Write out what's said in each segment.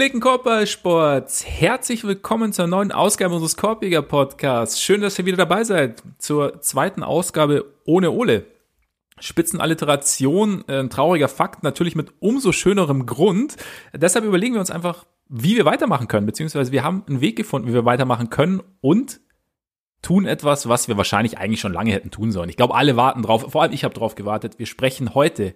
Gepflegten Korbballsports, herzlich willkommen zur neuen Ausgabe unseres Korbjäger Podcasts. Schön, dass ihr wieder dabei seid zur zweiten Ausgabe ohne Ole. Spitzenalliteration, äh, ein trauriger Fakt, natürlich mit umso schönerem Grund. Deshalb überlegen wir uns einfach, wie wir weitermachen können, beziehungsweise wir haben einen Weg gefunden, wie wir weitermachen können und tun etwas, was wir wahrscheinlich eigentlich schon lange hätten tun sollen. Ich glaube, alle warten drauf, vor allem ich habe drauf gewartet. Wir sprechen heute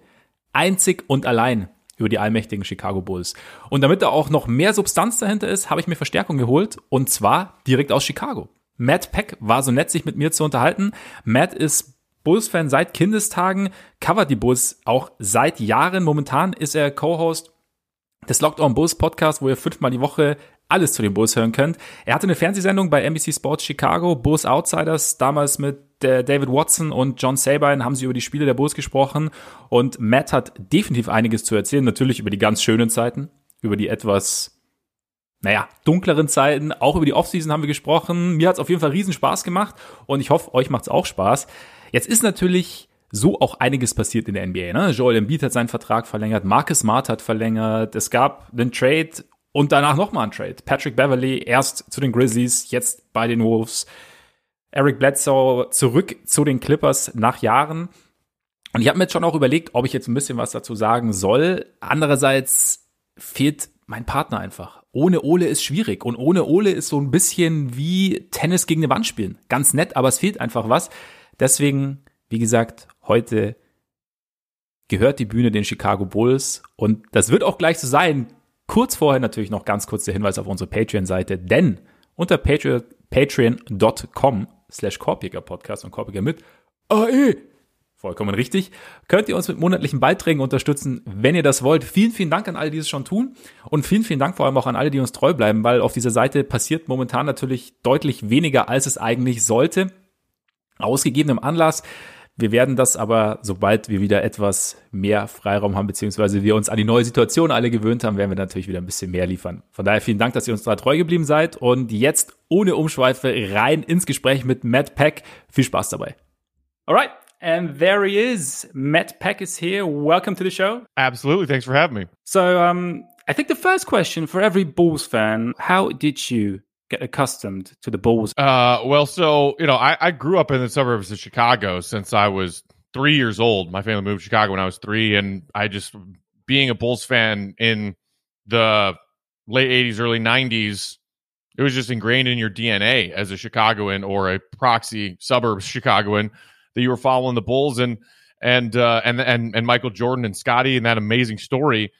einzig und allein über die allmächtigen Chicago Bulls. Und damit da auch noch mehr Substanz dahinter ist, habe ich mir Verstärkung geholt und zwar direkt aus Chicago. Matt Peck war so nett, sich mit mir zu unterhalten. Matt ist Bulls-Fan seit Kindestagen, covert die Bulls auch seit Jahren. Momentan ist er Co-Host des Locked On Bulls Podcast, wo ihr fünfmal die Woche alles zu den Bulls hören könnt. Er hatte eine Fernsehsendung bei NBC Sports Chicago, Bulls Outsiders, damals mit der David Watson und John Sabine haben sie über die Spiele der Bulls gesprochen und Matt hat definitiv einiges zu erzählen, natürlich über die ganz schönen Zeiten, über die etwas, naja, dunkleren Zeiten, auch über die Offseason haben wir gesprochen. Mir hat es auf jeden Fall riesen Spaß gemacht und ich hoffe, euch macht es auch Spaß. Jetzt ist natürlich so auch einiges passiert in der NBA. Ne? Joel Embiid hat seinen Vertrag verlängert, Marcus Smart hat verlängert, es gab einen Trade und danach nochmal ein Trade. Patrick Beverly erst zu den Grizzlies, jetzt bei den Wolves. Eric Bledsoe zurück zu den Clippers nach Jahren. Und ich habe mir jetzt schon auch überlegt, ob ich jetzt ein bisschen was dazu sagen soll. Andererseits fehlt mein Partner einfach. Ohne Ole ist schwierig. Und ohne Ole ist so ein bisschen wie Tennis gegen eine Wand spielen. Ganz nett, aber es fehlt einfach was. Deswegen, wie gesagt, heute gehört die Bühne den Chicago Bulls. Und das wird auch gleich so sein. Kurz vorher natürlich noch ganz kurz der Hinweis auf unsere Patreon-Seite, denn unter patreon.com slash Podcast und Korpiger mit AE, vollkommen richtig, könnt ihr uns mit monatlichen Beiträgen unterstützen, wenn ihr das wollt. Vielen, vielen Dank an alle, die es schon tun und vielen, vielen Dank vor allem auch an alle, die uns treu bleiben, weil auf dieser Seite passiert momentan natürlich deutlich weniger, als es eigentlich sollte. Ausgegebenem Anlass wir werden das aber, sobald wir wieder etwas mehr Freiraum haben, beziehungsweise wir uns an die neue Situation alle gewöhnt haben, werden wir natürlich wieder ein bisschen mehr liefern. Von daher vielen Dank, dass ihr uns da treu geblieben seid und jetzt ohne Umschweife rein ins Gespräch mit Matt Peck. Viel Spaß dabei. Alright. And there he is. Matt Peck is here. Welcome to the show. Absolutely. Thanks for having me. So, um, I think the first question for every Bulls fan, how did you get accustomed to the Bulls? Uh, well, so you know, I, I grew up in the suburbs of Chicago since I was three years old. My family moved to Chicago when I was three, and I just being a Bulls fan in the late '80s, early '90s. It was just ingrained in your DNA as a Chicagoan or a proxy suburbs Chicagoan that you were following the Bulls and and uh, and and and Michael Jordan and Scottie and that amazing story.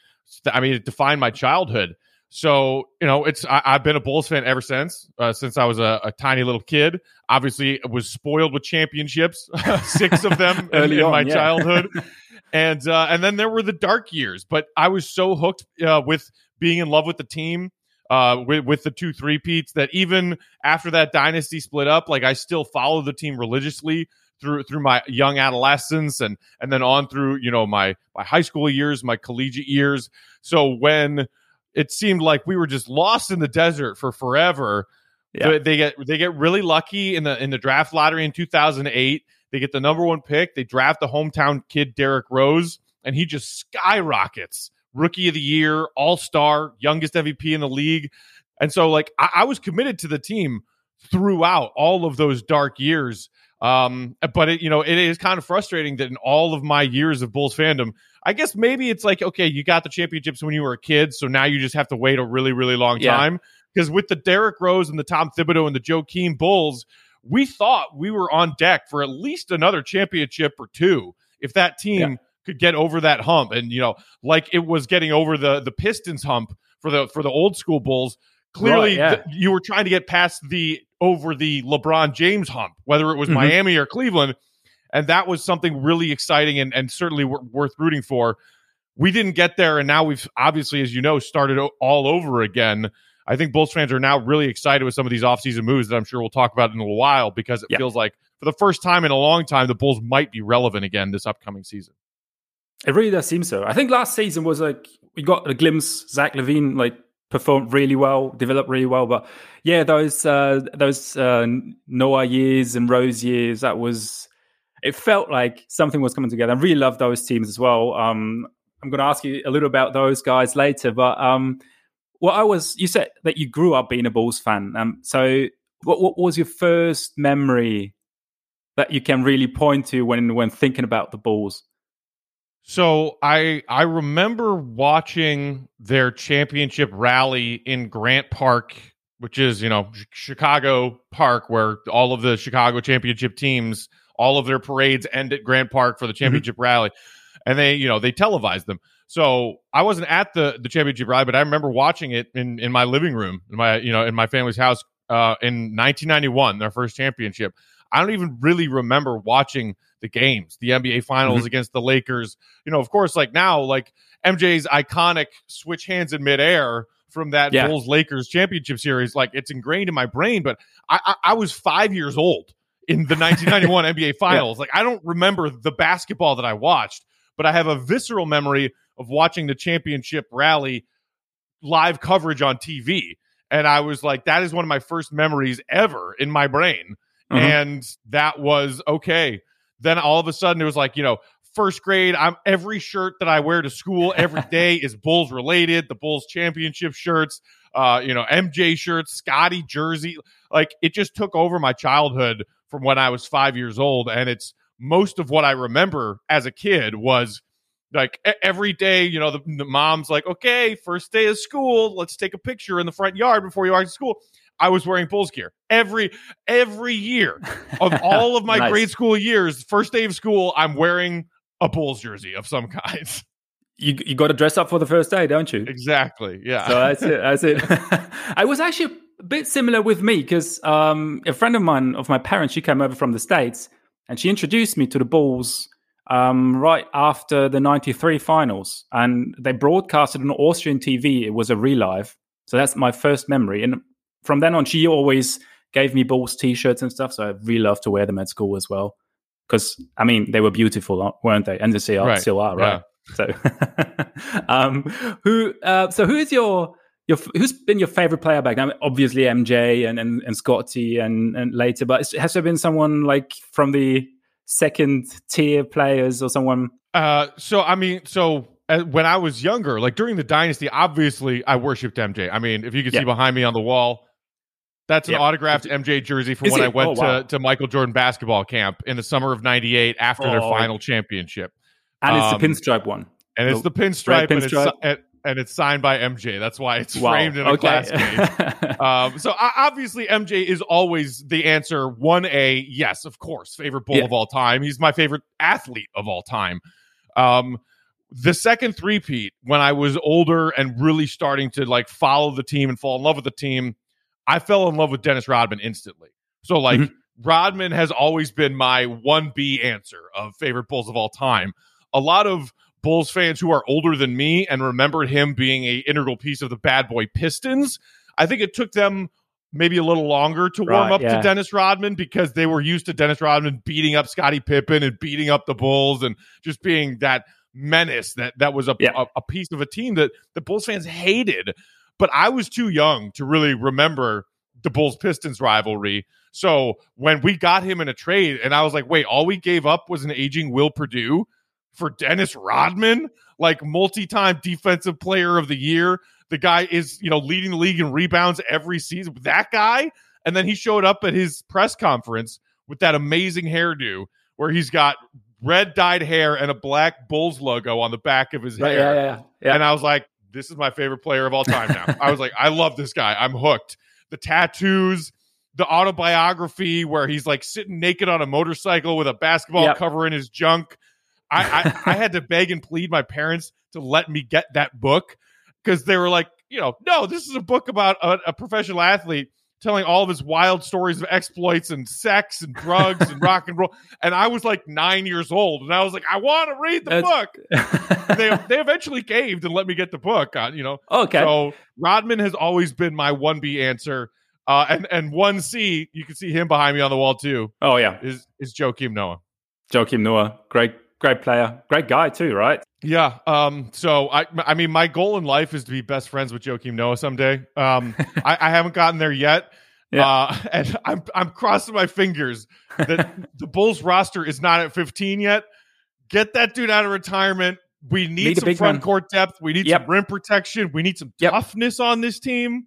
I mean, it defined my childhood. So you know, it's I, have been a Bulls fan ever since uh, since I was a, a, tiny little kid. Obviously, it was spoiled with championships, six of them in, in, my yeah. childhood, and uh, and then there were the dark years. But I was so hooked uh, with being in love with the team, uh, with with the two three peats that even after that dynasty split up, like I still follow the team religiously through through my young adolescence and and then on through you know my my high school years, my collegiate years. So when it seemed like we were just lost in the desert for forever. Yeah. They, they get they get really lucky in the in the draft lottery in 2008. They get the number one pick. They draft the hometown kid Derrick Rose, and he just skyrockets. Rookie of the year, All Star, youngest MVP in the league, and so like I, I was committed to the team throughout all of those dark years. Um, but it, you know, it is kind of frustrating that in all of my years of Bulls fandom, I guess maybe it's like, okay, you got the championships when you were a kid, so now you just have to wait a really, really long yeah. time. Because with the Derrick Rose and the Tom Thibodeau and the Joakim Bulls, we thought we were on deck for at least another championship or two if that team yeah. could get over that hump. And you know, like it was getting over the the Pistons hump for the for the old school Bulls. Clearly, right, yeah. th- you were trying to get past the over the LeBron James hump, whether it was mm-hmm. Miami or Cleveland and that was something really exciting and, and certainly w- worth rooting for. We didn't get there, and now we've obviously, as you know, started all over again. I think Bulls fans are now really excited with some of these offseason moves that I'm sure we'll talk about in a little while because it feels like for the first time in a long time, the Bulls might be relevant again this upcoming season. It really does seem so. I think last season was like we got a glimpse. Zach LaVine like performed really well, developed really well. But yeah, those uh, those uh, Noah years and Rose years, that was it felt like something was coming together. I really love those teams as well. Um, I'm going to ask you a little about those guys later, but um, well, I was. You said that you grew up being a Bulls fan. Um, so what what was your first memory that you can really point to when when thinking about the Bulls? So I I remember watching their championship rally in Grant Park, which is you know Chicago Park, where all of the Chicago championship teams, all of their parades end at Grant Park for the mm-hmm. championship mm-hmm. rally, and they you know they televised them. So I wasn't at the the championship rally, but I remember watching it in in my living room in my you know in my family's house uh, in 1991, their first championship. I don't even really remember watching the games, the NBA finals mm-hmm. against the Lakers. You know, of course, like now, like MJ's iconic switch hands in midair from that yeah. Bulls Lakers championship series, like it's ingrained in my brain. But I, I, I was five years old in the 1991 NBA finals. Yeah. Like I don't remember the basketball that I watched, but I have a visceral memory of watching the championship rally live coverage on TV. And I was like, that is one of my first memories ever in my brain. Mm-hmm. And that was okay. Then all of a sudden it was like, you know, first grade, I'm every shirt that I wear to school every day is Bulls related, the Bulls championship shirts, uh, you know, MJ shirts, Scottie jersey. Like it just took over my childhood from when I was five years old. And it's most of what I remember as a kid was like every day, you know, the, the, mom's like, okay, first day of school, let's take a picture in the front yard before you walk to school. I was wearing Bulls gear every every year of all of my nice. grade school years. First day of school, I'm wearing a Bulls jersey of some kind. You you got to dress up for the first day, don't you? Exactly. Yeah. So that's it. That's it. I was actually a bit similar with me because um, a friend of mine of my parents, she came over from the states and she introduced me to the Bulls um, right after the 93 finals. And they broadcasted on Austrian TV. It was a relive. So that's my first memory. And from then on, she always gave me Bulls t shirts and stuff. So I really love to wear them at school as well. Because, I mean, they were beautiful, uh, weren't they? And they still are, right. still are right? Yeah. So, um, who, uh, so who is your, your, who's been your favorite player back now? Obviously MJ and, and, and Scottie and, and later, but has there been someone like from the second tier players or someone? Uh, so I mean, so uh, when I was younger, like during the dynasty, obviously I worshipped MJ. I mean, if you can yeah. see behind me on the wall, that's an yep. autographed MJ jersey from Is when it? I went oh, wow. to, to Michael Jordan basketball camp in the summer of '98 after oh. their final championship. And it's the um, pinstripe one. And it's the pinstripe, pinstripe. And, it's, and it's signed by MJ. That's why it's wow. framed in a okay. glass case. um, so obviously, MJ is always the answer. One A, yes, of course, favorite bull yeah. of all time. He's my favorite athlete of all time. Um, the second three-peat, when I was older and really starting to like follow the team and fall in love with the team, I fell in love with Dennis Rodman instantly. So like mm-hmm. Rodman has always been my one B answer of favorite Bulls of all time. A lot of Bulls fans who are older than me and remember him being a integral piece of the bad boy Pistons. I think it took them maybe a little longer to warm right, up yeah. to Dennis Rodman because they were used to Dennis Rodman beating up Scottie Pippen and beating up the Bulls and just being that menace that that was a, yeah. a, a piece of a team that the Bulls fans hated. But I was too young to really remember the Bulls Pistons rivalry. So when we got him in a trade, and I was like, wait, all we gave up was an aging Will Perdue for Dennis Rodman, like multi-time defensive player of the year. The guy is, you know, leading the league in rebounds every season. That guy, and then he showed up at his press conference with that amazing hairdo where he's got red dyed hair and a black Bulls logo on the back of his hair. Yeah, yeah, yeah. And I was like, this is my favorite player of all time now. I was like, I love this guy. I'm hooked. The tattoos, the autobiography where he's like sitting naked on a motorcycle with a basketball yep. cover in his junk. I, I, I had to beg and plead my parents to let me get that book because they were like, you know, no, this is a book about a, a, professional athlete telling all of his wild stories of exploits and sex and drugs and rock and roll. And I was like nine years old, and I was like, I want to read the book. they they eventually caved and let me get the book. Uh, you know, okay. So Rodman has always been my one B answer. Uh, and and one C, you can see him behind me on the wall too. Oh yeah, is is Joakim Noah. Joakim Noah, great great player, great guy too, right? Yeah. Um. So I, I mean, my goal in life is to be best friends with Joakim Noah someday. Um. I, I haven't gotten there yet. Yeah. Uh, and I'm I'm crossing my fingers that the Bulls roster is not at 15 yet. Get that dude out of retirement. we need, Need some front man. court depth. We need Yep. some rim protection. We need some Yep. toughness on this team.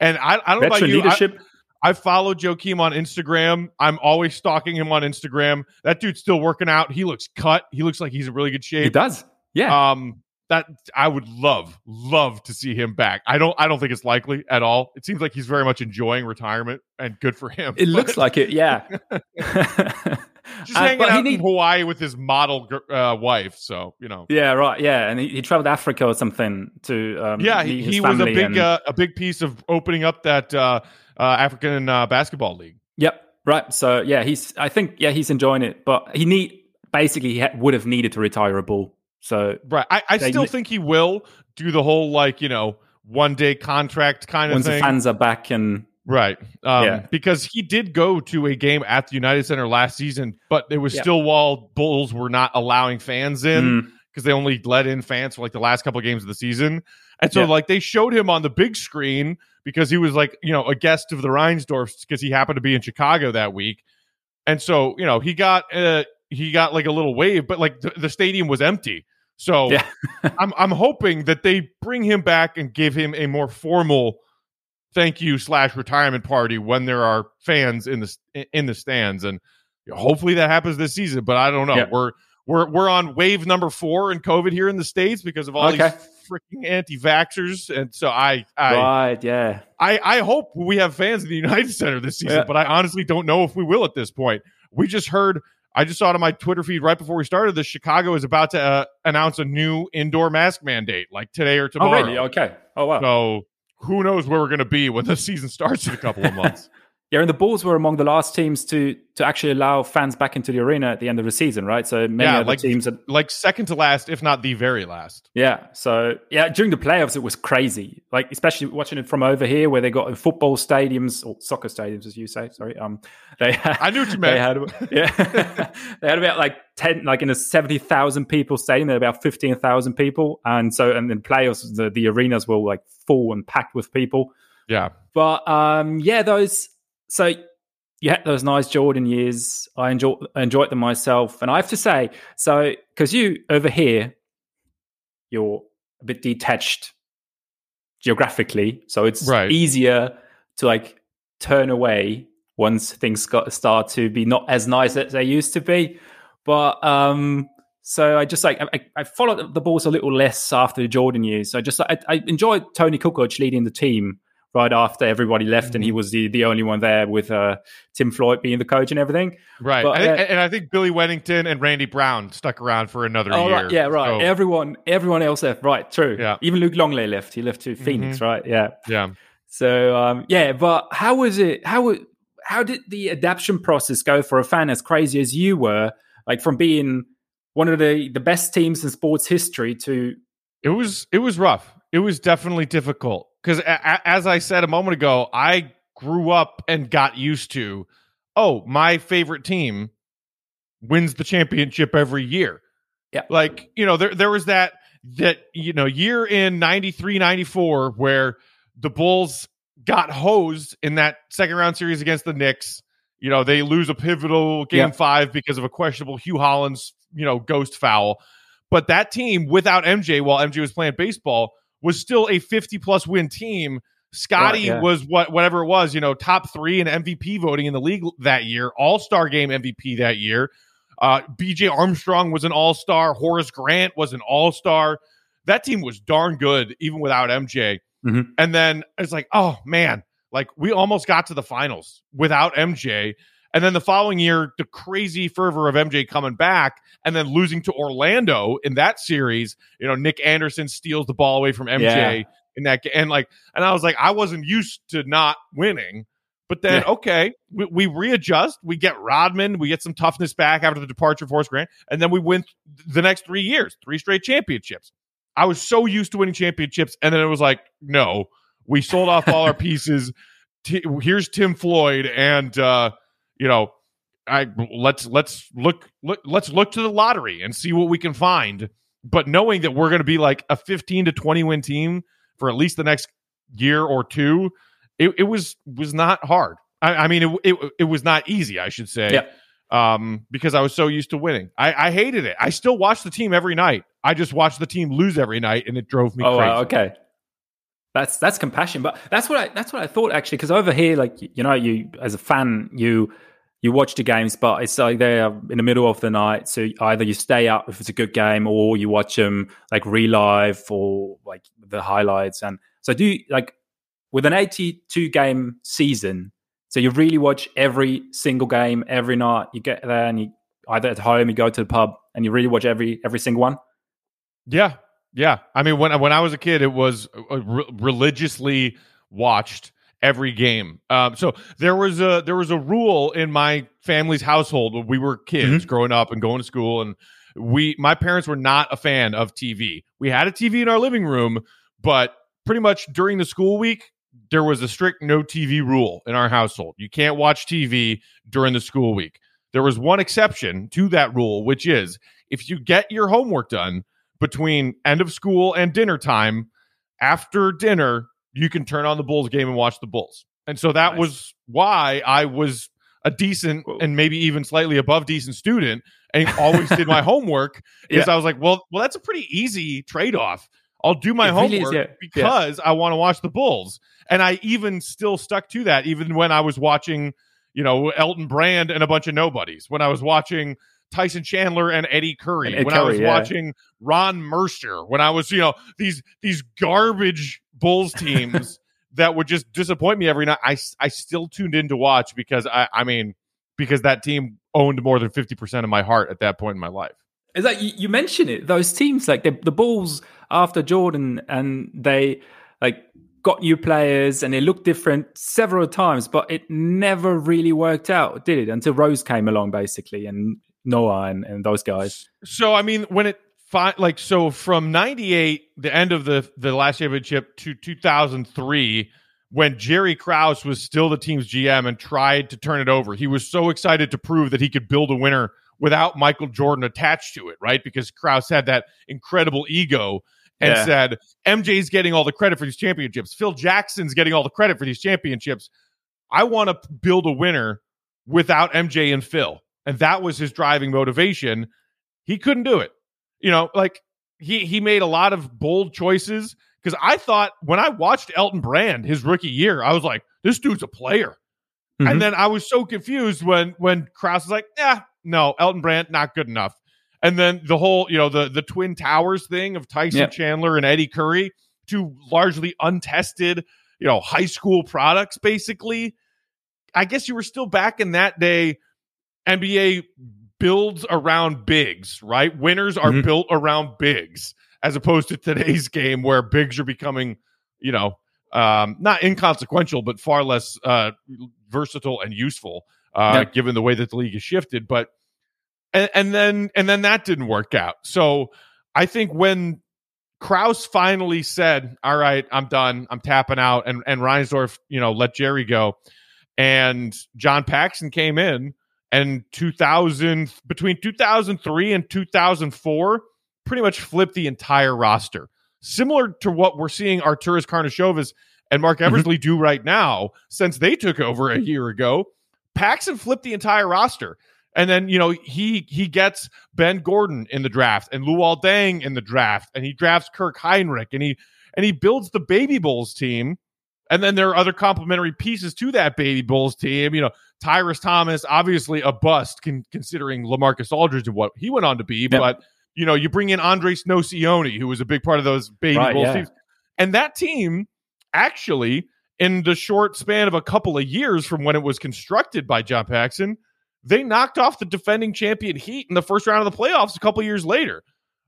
And I, I don't know about you. I- leadership. I followed Joakim on Instagram. I'm always stalking him on Instagram. That dude's still working out. He looks cut. He looks like he's in really good shape. he does. Yeah. Um, that I would love, love to see him back. I don't, I don't think it's likely at all. It seems like he's very much enjoying retirement, and good for him. it looks like it. Yeah. just Uh, hanging but he out need- in Hawaii with his model uh, wife. So you know, Yeah, right. Yeah, and he, he traveled Africa or something to. Um, yeah, he, he was a big, and- uh, a big piece of opening up that uh, uh, African uh, basketball league. Yep. Right. So yeah, he's. I think yeah, he's enjoying it, but he need basically he ha- would have needed to retire a ball. So Right. I, I still think he will do the whole like you know one day contract kind of once thing. the fans are back and Right. Um, Yeah. Because he did go to a game at the United Center last season, but it was still while Bulls were not allowing fans in Mm, because they only let in fans for like the last couple of games of the season. And so, Yeah. like, they showed him on the big screen because he was like, you know, a guest of the Reinsdorfs because he happened to be in Chicago that week. And so, you know, he got, uh, he got like a little wave, but like the, the stadium was empty. So Yeah. I'm, I'm hoping that they bring him back and give him a more formal thank you slash retirement party when there are fans in the in the stands, and hopefully that happens this season. But I don't know. Yeah. We're we're we're on wave number four in COVID here in the states because of all Okay. these freaking anti-vaxxers, and so I I, right. Yeah. I I hope we have fans in the United Center this season, Yeah. but I honestly don't know if we will at this point. We just heard. I just saw it on my Twitter feed right before we started this. Chicago is about to uh, announce a new indoor mask mandate, like today or Oh tomorrow. really? Okay. Oh wow. So who knows where we're going to be when the season starts in a couple of months? Yeah, and the Bulls were among the last teams to to actually allow fans back into the arena at the end of the season, right? So many Yeah, other like- teams that like second to last, if not the very last. Yeah. So yeah, during the playoffs, it was crazy. Like especially watching it from over here, where they got in football stadiums or soccer stadiums, as you say. Sorry. Um, they had, I knew what you they meant. had yeah, they had about like ten, like in a seventy thousand people stadium, there were about fifteen thousand people, and so and then playoffs, the the arenas were like full and packed with people. Yeah, But um, yeah, those so you had those nice Jordan years. I enjoy enjoyed them myself, and I have to say, so because you over here, you're a bit detached geographically, so it's Right. easier to like turn away once things got start to be not as nice as they used to be. But um, so I just like I, I followed the balls a little less after the Jordan years. So I just I, I enjoyed Toni Kukoc leading the team right after everybody left, and he was the the only one there with uh, Tim Floyd being the coach and everything. right. But, and, uh, and I think Billy Wennington and Randy Brown stuck around for another Oh year. right, yeah, right. So, Everyone, everyone else left. Right, true. Yeah. Even Luke Longley left. He left to Phoenix. Right. Yeah. yeah. So um, yeah, but how was it? How how did the adaptation process go for a fan as crazy as you were? Like from being one of the the best teams in sports history to It was it was rough. It was definitely difficult because as I said a moment ago, I grew up and got used to. Oh, my favorite team wins the championship every year. Yeah. Like, you know, there there was that that you know, year in 93 94 where the Bulls got hosed in that second round series against the Knicks. You know, they lose a pivotal game Yeah. 5 because of a questionable Hue Hollins, you know, ghost foul. But that team without MJ while MJ was playing baseball was still a 50 plus win team. Scottie Right, yeah. was what whatever it was, you know, top 3 in MVP voting in the league that year, All-Star game MVP that year. Uh, BJ Armstrong was an all-star. Horace Grant was an all-star. That team was darn good even without MJ. Mhm. And then it's like, oh man, like we almost got to the finals without MJ. And then the following year, the crazy fervor of MJ coming back and then losing to Orlando in that series. You know, Nick Anderson steals the ball away from MJ Yeah. in that game. And like, and I was like, I wasn't used to not winning. But then, Yeah. okay, we, we readjust. We get Rodman. We get some toughness back after the departure of Horace Grant. And then we win the next three years, three straight championships. I was so used to winning championships. And then it was like, no, we sold off all our pieces. T- here's Tim Floyd. And, uh, you know, I let's let's look, look let's look to the lottery and see what we can find. But knowing that we're going to be like a 15 to 20 win team for at least the next year or two, it, it was was not hard. I, I mean, it, it it was not easy, I should say. Yeah. Um, because I was so used to winning. I, I hated it. I still watch the team every night. I just watched the team lose every night, and it drove me oh, crazy. wow, okay. That's that's compassion, but that's what I that's what I thought actually. Because over here, like you know, you as a fan, you you watch the games, but it's like they're in the middle of the night. So either you stay up if it's a good game, or you watch them like relive or like the highlights. And so do you, like with an eighty-two game season. So you really watch every single game every night. You get there and you either at home, you go to the pub, and you really watch every every single one. Yeah, yeah. I mean, when when I was a kid, it was uh, re- religiously watched every game. Um, so there was a there was a rule in my family's household when we were kids growing up and going to school, and we my parents were not a fan of TV. We had a TV in our living room, but pretty much during the school week. There was a strict no TV rule in our household. You can't watch TV during the school week. There was one exception to that rule, which is if you get your homework done between end of school and dinner time, after dinner, you can turn on the Bulls game and watch the Bulls. And so that Nice. was why I was a decent Whoa. and maybe even slightly above decent student and always did my homework because I was like, well, well, that's a pretty easy trade off. I'll do my It really is, homework yeah. because I want to watch the Bulls. And I even still stuck to that, even when I was watching, you know, Elton Brand and a bunch of nobodies. When I was watching Tyson Chandler and Eddie Curry. And Ed when I was yeah. watching Ron Mercer. When I was, you know, these these garbage Bulls teams that would just disappoint me every night. I I still tuned in to watch because I I mean because that team owned more than fifty percent of my heart at that point in my life. Is that you, you mention it? Those teams, like the, the Bulls after Jordan, and they like got new players and they looked different several times, but it never really worked out, did it? Until Rose came along, basically, and Noah and, and those guys. So I mean, when it fi- like so from '98, the end of the the last championship to 2003, when Jerry Krause was still the team's GM and tried to turn it over, he was so excited to prove that he could build a winner without Michael Jordan attached to it, right? Because Krause had that incredible ego and Yeah. said MJ's getting all the credit for these championships. Phil Jackson's getting all the credit for these championships. I want to build a winner without MJ and Phil. And that was his driving motivation. He couldn't do it. You know, like he he made a lot of bold choices because I thought when I watched Elton Brand his rookie year, I was like, this dude's a player. Mhm. And then I was so confused when when Krause was like, yeah, no, Elton Brand not good enough. And then the whole, you know, the the Twin Towers thing of Tyson Yeah. Chandler and Eddie Curry, two largely untested, you know, high school products basically. I guess you were still back in that day. NBA builds around bigs, right? Winners are Mhm. built around bigs, as opposed to today's game where bigs are becoming, you know, um, not inconsequential, but far less uh, versatile and useful, uh, Yeah. given the way that the league has shifted. But and, and then and then that didn't work out. So I think when Krause finally said, "All right, I'm done. I'm tapping out," and and Reinsdorf, you know, let Jerry go, and John Paxson came in, and 2000 between 2003 and 2004, pretty much flipped the entire roster, similar to what we're seeing Arturas Karnisovas and Mark Mhm. Eversley do right now since they took over a year ago. Paxson flipped the entire roster. And then, you know, he he gets Ben Gordon in the draft and Luol Deng in the draft, and he drafts Kirk Hinrich and he and he builds the Baby Bulls team. And then there are other complementary pieces to that Baby Bulls team. You know, Tyrus Thomas, obviously a bust con- considering LaMarcus Aldridge and what he went on to be. But, you know, you bring in Andres Nocioni, who was a big part of those Baby Right, Bulls yeah. teams. And that team actually, in the short span of a couple of years from when it was constructed by John Paxson, they knocked off the defending champion Heat in the first round of the playoffs a couple of years later.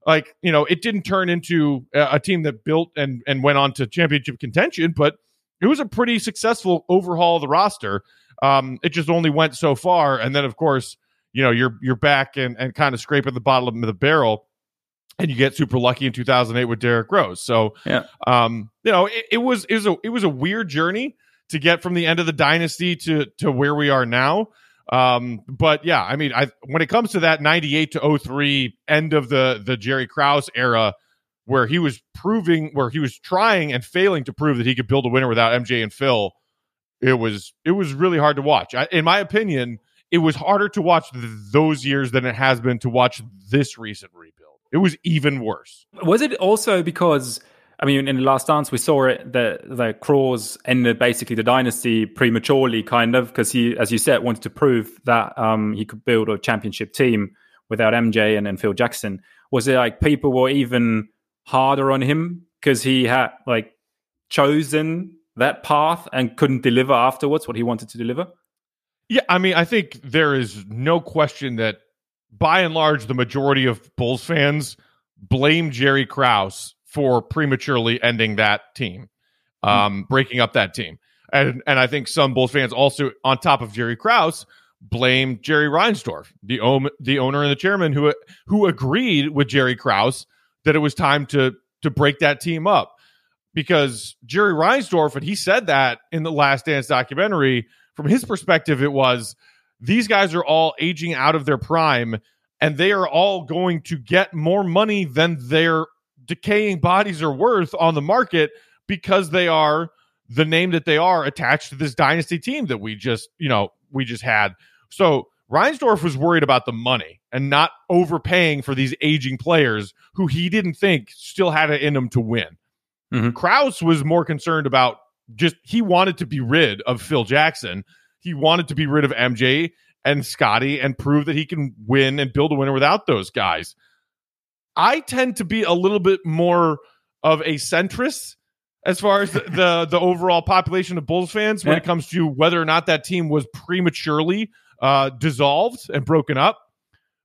Like, you know, it didn't turn into a, a team that built and, and went on to championship contention, but it was a pretty successful overhaul of the roster. Um, it just only went so far. And then, of course, you know, you're you're back and, and kind of scraping the bottom of the barrel and you get super lucky in 2008 with Derrick Rose. So, Yeah. um, you know, it, it was it was a it was a weird journey to get from the end of the dynasty to to where we are now. Um, but yeah, I mean, I when it comes to that 98 to 03 end of the the Jerry Krause era where he was proving where he was trying and failing to prove that he could build a winner without MJ and Phil, it was it was really hard to watch. I, in my opinion, it was harder to watch th- those years than it has been to watch this recent rebuild. It was even worse. Was it also because I mean, in the last dance, we saw it that the Kroos ended basically the dynasty prematurely, kind of, because he, as you said, wanted to prove that um, he could build a championship team without MJ and, and Phil Jackson. Was it like people were even harder on him because he had like chosen that path and couldn't deliver afterwards what he wanted to deliver? Yeah, I mean, I think there is no question that by and large, the majority of Bulls fans blame Jerry Krause for prematurely ending that team, um, mm-hmm. breaking up that team. And and I think some Bulls fans also, on top of Jerry Krause, blame Jerry Reinsdorf, the om- the owner and the chairman, who who agreed with Jerry Krause that it was time to to break that team up. Because Jerry Reinsdorf, and he said that in the Last Dance documentary, from his perspective, it was these guys are all aging out of their prime, and they are all going to get more money than their decaying bodies are worth on the market because they are the name that they are attached to this dynasty team that we just, you know, we just had. So Reinsdorf was worried about the money and not overpaying for these aging players who he didn't think still had it in them to win. mm hmm Krause was more concerned about just he wanted to be rid of Phil Jackson. He wanted to be rid of MJ and Scottie and prove that he can win and build a winner without those guys. I tend to be a little bit more of a centrist as far as the, the, the overall population of Bulls fans when yeah. it comes to whether or not that team was prematurely uh, dissolved and broken up.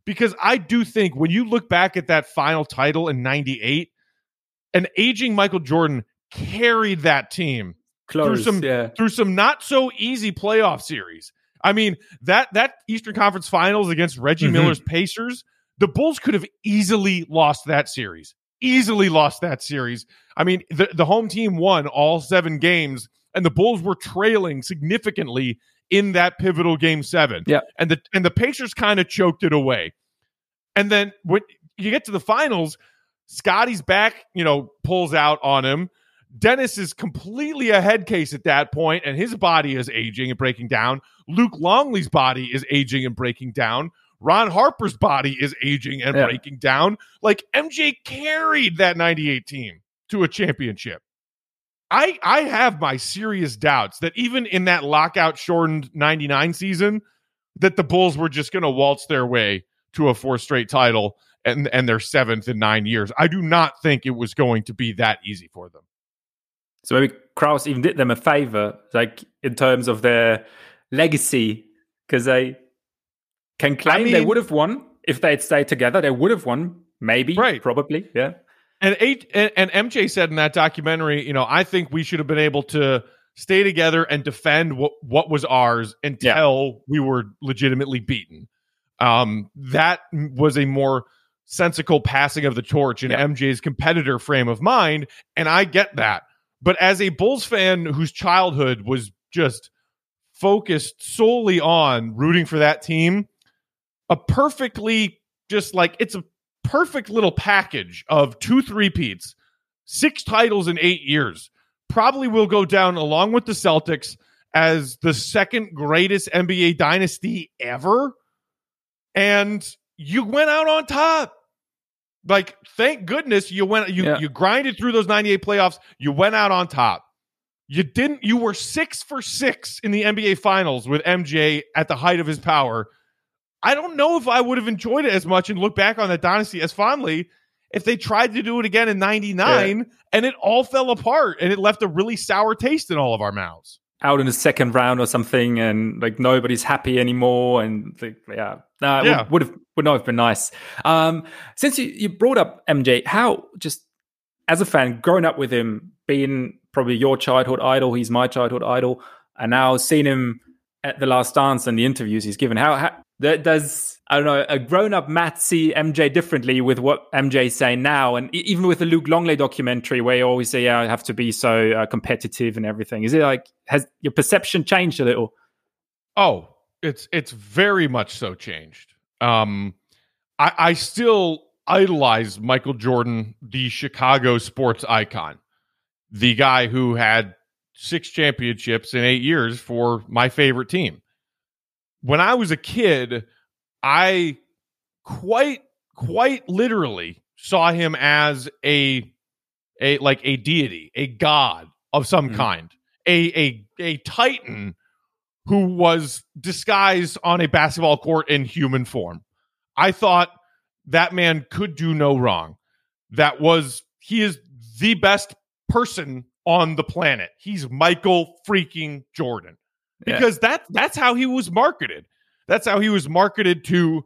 Because I do think when you look back at that final title in '98, an aging Michael Jordan carried that team Close, through some yeah. through some not so easy playoff series. I mean that that Eastern Conference Finals against Reggie mm-hmm. Miller's Pacers the Bulls could have easily lost that series. Easily lost that series. I mean, the, the home team won all seven games, and the Bulls were trailing significantly in that pivotal game seven. Yeah. And the and the Pacers kind of choked it away. And then when you get to the finals, Scottie's back, you know, pulls out on him. Dennis is completely a head case at that point, and his body is aging and breaking down. Luke Longley's body is aging and breaking down. Ron Harper's body is aging and yeah. breaking down. Like MJ carried that 98 team to a championship. I I have my serious doubts that even in that lockout shortened 99 season that the Bulls were just going to waltz their way to a fourth straight title and and their seventh in 9 years. I do not think it was going to be that easy for them. So maybe Krause even did them a favor like in terms of their legacy because they can claim I mean, they would have won if they had stayed together. They would have won, maybe, right? Probably, yeah. And eight and, and MJ said in that documentary, you know, I think we should have been able to stay together and defend what what was ours until yeah. we were legitimately beaten. Um, that was a more sensical passing of the torch in yeah. MJ's competitor frame of mind, and I get that. But as a Bulls fan whose childhood was just focused solely on rooting for that team, a perfectly just like it's a perfect little package of two three-peats, six titles in eight years. Probably will go down along with the Celtics as the second greatest NBA dynasty ever. And you went out on top. Like, thank goodness you went you yeah. you grinded through those 98 playoffs. You went out on top. You didn't you were 6 for 6 in the NBA finals with MJ at the height of his power I don't know if I would have enjoyed it as much and look back on that dynasty as fondly if they tried to do it again in 99 yeah. and it all fell apart and it left a really sour taste in all of our mouths. Out in the second round or something, and like nobody's happy anymore, and yeah, nah, yeah. Would, would, have would not have been nice. Um, since you, you brought up MJ, how just as a fan, growing up with him, being probably your childhood idol, he's my childhood idol, and now seeing him at the last dance and the interviews he's given, how, how does I don't know a grown up Matt see MJ differently with what MJ is saying now, and even with the Luke Longley documentary where you always say, "Yeah, I have to be so uh, competitive and everything." Is it like has your perception changed a little? Oh, it's it's very much so changed. Um, I, I still idolize Michael Jordan, the Chicago sports icon, the guy who had six championships in eight years for my favorite team when I was a kid, I quite, quite literally saw him as a a like a deity, a god of some Mhm. kind, a a a titan who was disguised on a basketball court in human form. I thought that man could do no wrong. That was he is the best person on the planet. He's Michael freaking Jordan. Yeah. Because that that's how he was marketed. That's how he was marketed to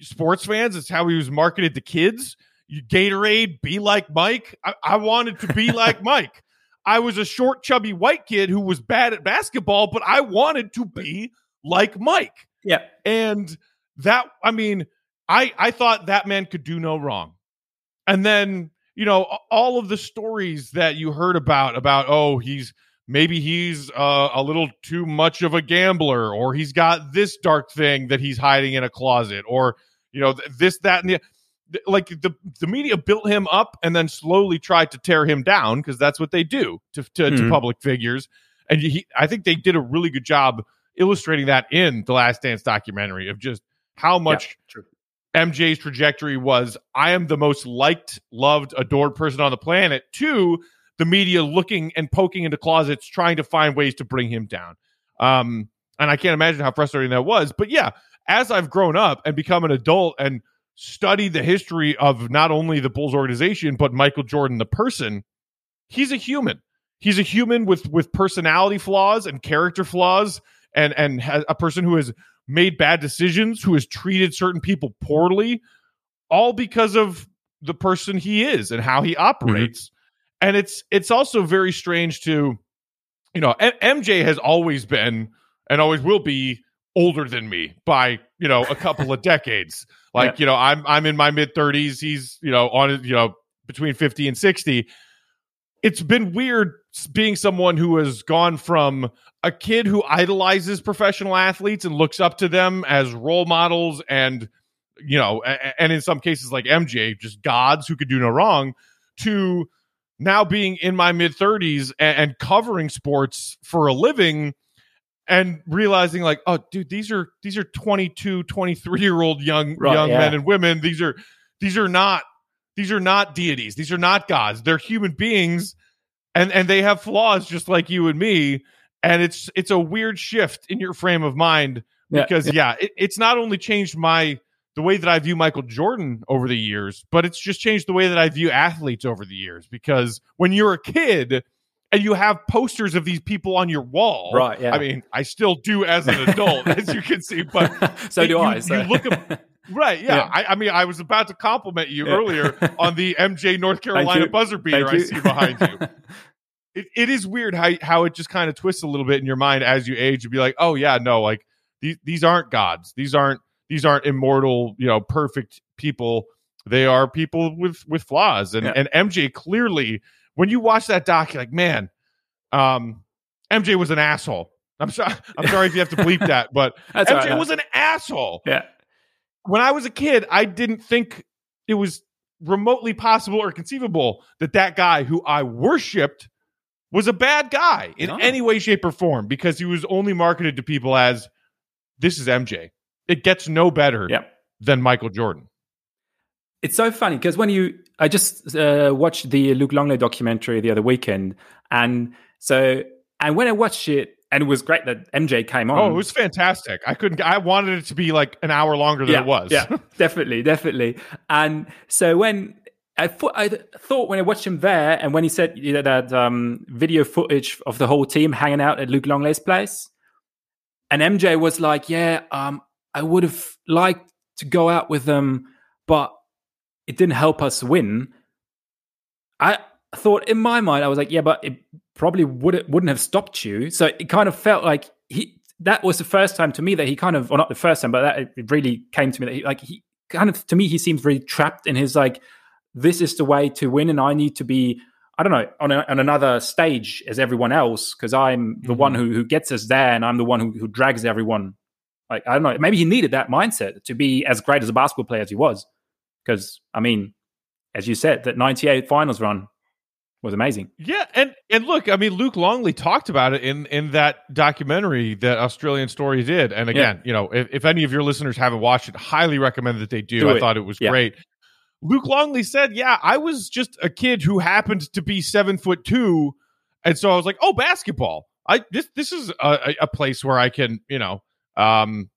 sports fans. It's how he was marketed to kids. You Gatorade, be like Mike. I, I wanted to be like Mike. I was a short, chubby white kid who was bad at basketball, but I wanted to be like Mike. Yeah. And that, I mean, I I thought that man could do no wrong. And then, you know, all of the stories that you heard about about oh, he's maybe he's uh, a little too much of a gambler or he's got this dark thing that he's hiding in a closet or you know th- this that and the like the the media built him up and then slowly tried to tear him down because that's what they do to to, to Mhm. public figures and he, I think they did a really good job illustrating that in the Last Dance documentary of just how much True. MJ's trajectory was I am the most liked, loved, adored person on the planet to the media looking and poking into closets trying to find ways to bring him down. Um, and I can't imagine how frustrating that was. But yeah, as I've grown up and become an adult and studied the history of not only the Bulls organization, but Michael Jordan, the person, he's a human. He's a human with with personality flaws and character flaws and and a person who has made bad decisions, who has treated certain people poorly, all because of the person he is and how he mm-hmm. operates. And it's it's also very strange to, you know, M- MJ has always been and always will be older than me by you know a couple of decades. Like you know, I'm I'm in my mid 30s. He's you know on you know between 50 and 60. It's been weird being someone who has gone from a kid who idolizes professional athletes and looks up to them as role models and you know and in some cases like MJ just gods who could do no wrong to now being in my mid 30s and, and covering sports for a living and realizing like oh dude these are these are 22 23 year old young Right, young yeah. men and women these are these are not these are not deities these are not gods they're human beings and and they have flaws just like you and me and it's it's a weird shift in your frame of mind Yeah, because yeah, it, it's not only changed my the way that I view Michael Jordan over the years, but it's just changed the way that I view athletes over the years. Because when you're a kid and you have posters of these people on your wall, Right, yeah. I mean, I still do as an adult, as you can see, but so do you- I. you look at- right, yeah. Yeah. I, I mean, I was about to compliment you Yeah. earlier on the MJ North Carolina buzzer beater I see behind you it, it is weird how how it just kind of twists a little bit in your mind as you age and be like, oh yeah, no, like these these aren't gods. These aren't these aren't immortal, you know, perfect people. They are people with with flaws. And Yeah. and MJ clearly, when you watch that doc, you're like, man, um, MJ was an asshole. I'm sorry. I'm sorry if you have to bleep that, but MJ right. was an asshole yeah. When I was a kid, I didn't think it was remotely possible or conceivable that that guy who I worshipped was a bad guy in No. any way, shape, or form because he was only marketed to people as this is MJ. It gets no better Yeah. than Michael Jordan. It's so funny because when you, I just uh, watched the Luke Longley documentary the other weekend, and so, and when I watched it, and it was great that MJ came on. Oh, it was fantastic. I couldn't. I wanted it to be like an hour longer than yeah, it was. Yeah, definitely, definitely. And so when I thought, I thought when I watched him there, and when he said you know, that um, video footage of the whole team hanging out at Luke Longley's place, and MJ was like, "Yeah, um, I would have liked to go out with them, but it didn't help us win." I thought in my mind, I was like, "Yeah, but it probably would it wouldn't have stopped you." So it kind of felt like he. That was the first time to me that he kind of, or not the first time, but that it really came to me that he, like he kind of to me he seems really trapped in his like, this is the way to win, and I need to be I don't know on, a, on another stage as everyone else because I'm the Mhm. one who who gets us there, and I'm the one who, who drags everyone. Like I don't know, maybe he needed that mindset to be as great as a basketball player as he was. Because I mean, as you said, that '98 finals run was amazing. Yeah, and and look, I mean, Luke Longley talked about it in in that documentary that Australian Story did. And again, you know, if, if any of your listeners haven't watched it, highly recommend that they do. Do I it. thought it was Yeah. great. Luke Longley said, "Yeah, I was just a kid who happened to be seven foot two, and so I was like, oh, basketball. I this this is a, a place where I can you know um,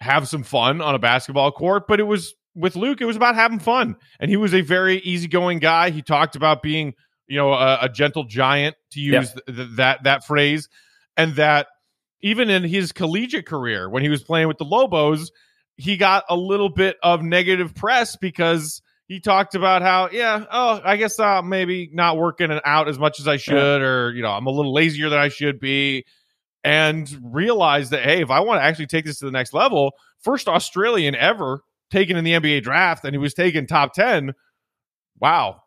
have some fun on a basketball court. But it was with Luke, it was about having fun, and he was a very easygoing guy. He talked about being you know a, a gentle giant to use th- th- that that phrase, and that even in his collegiate career when he was playing with the Lobos, he got a little bit of negative press because he talked about how, yeah, oh, I guess uh, maybe not working out as much as I should, yeah. or you know, I'm a little lazier than I should be, and realized that hey, if I want to actually take this to the next level, first Australian ever taken in the NBA draft, and he was taken top ten. Wow,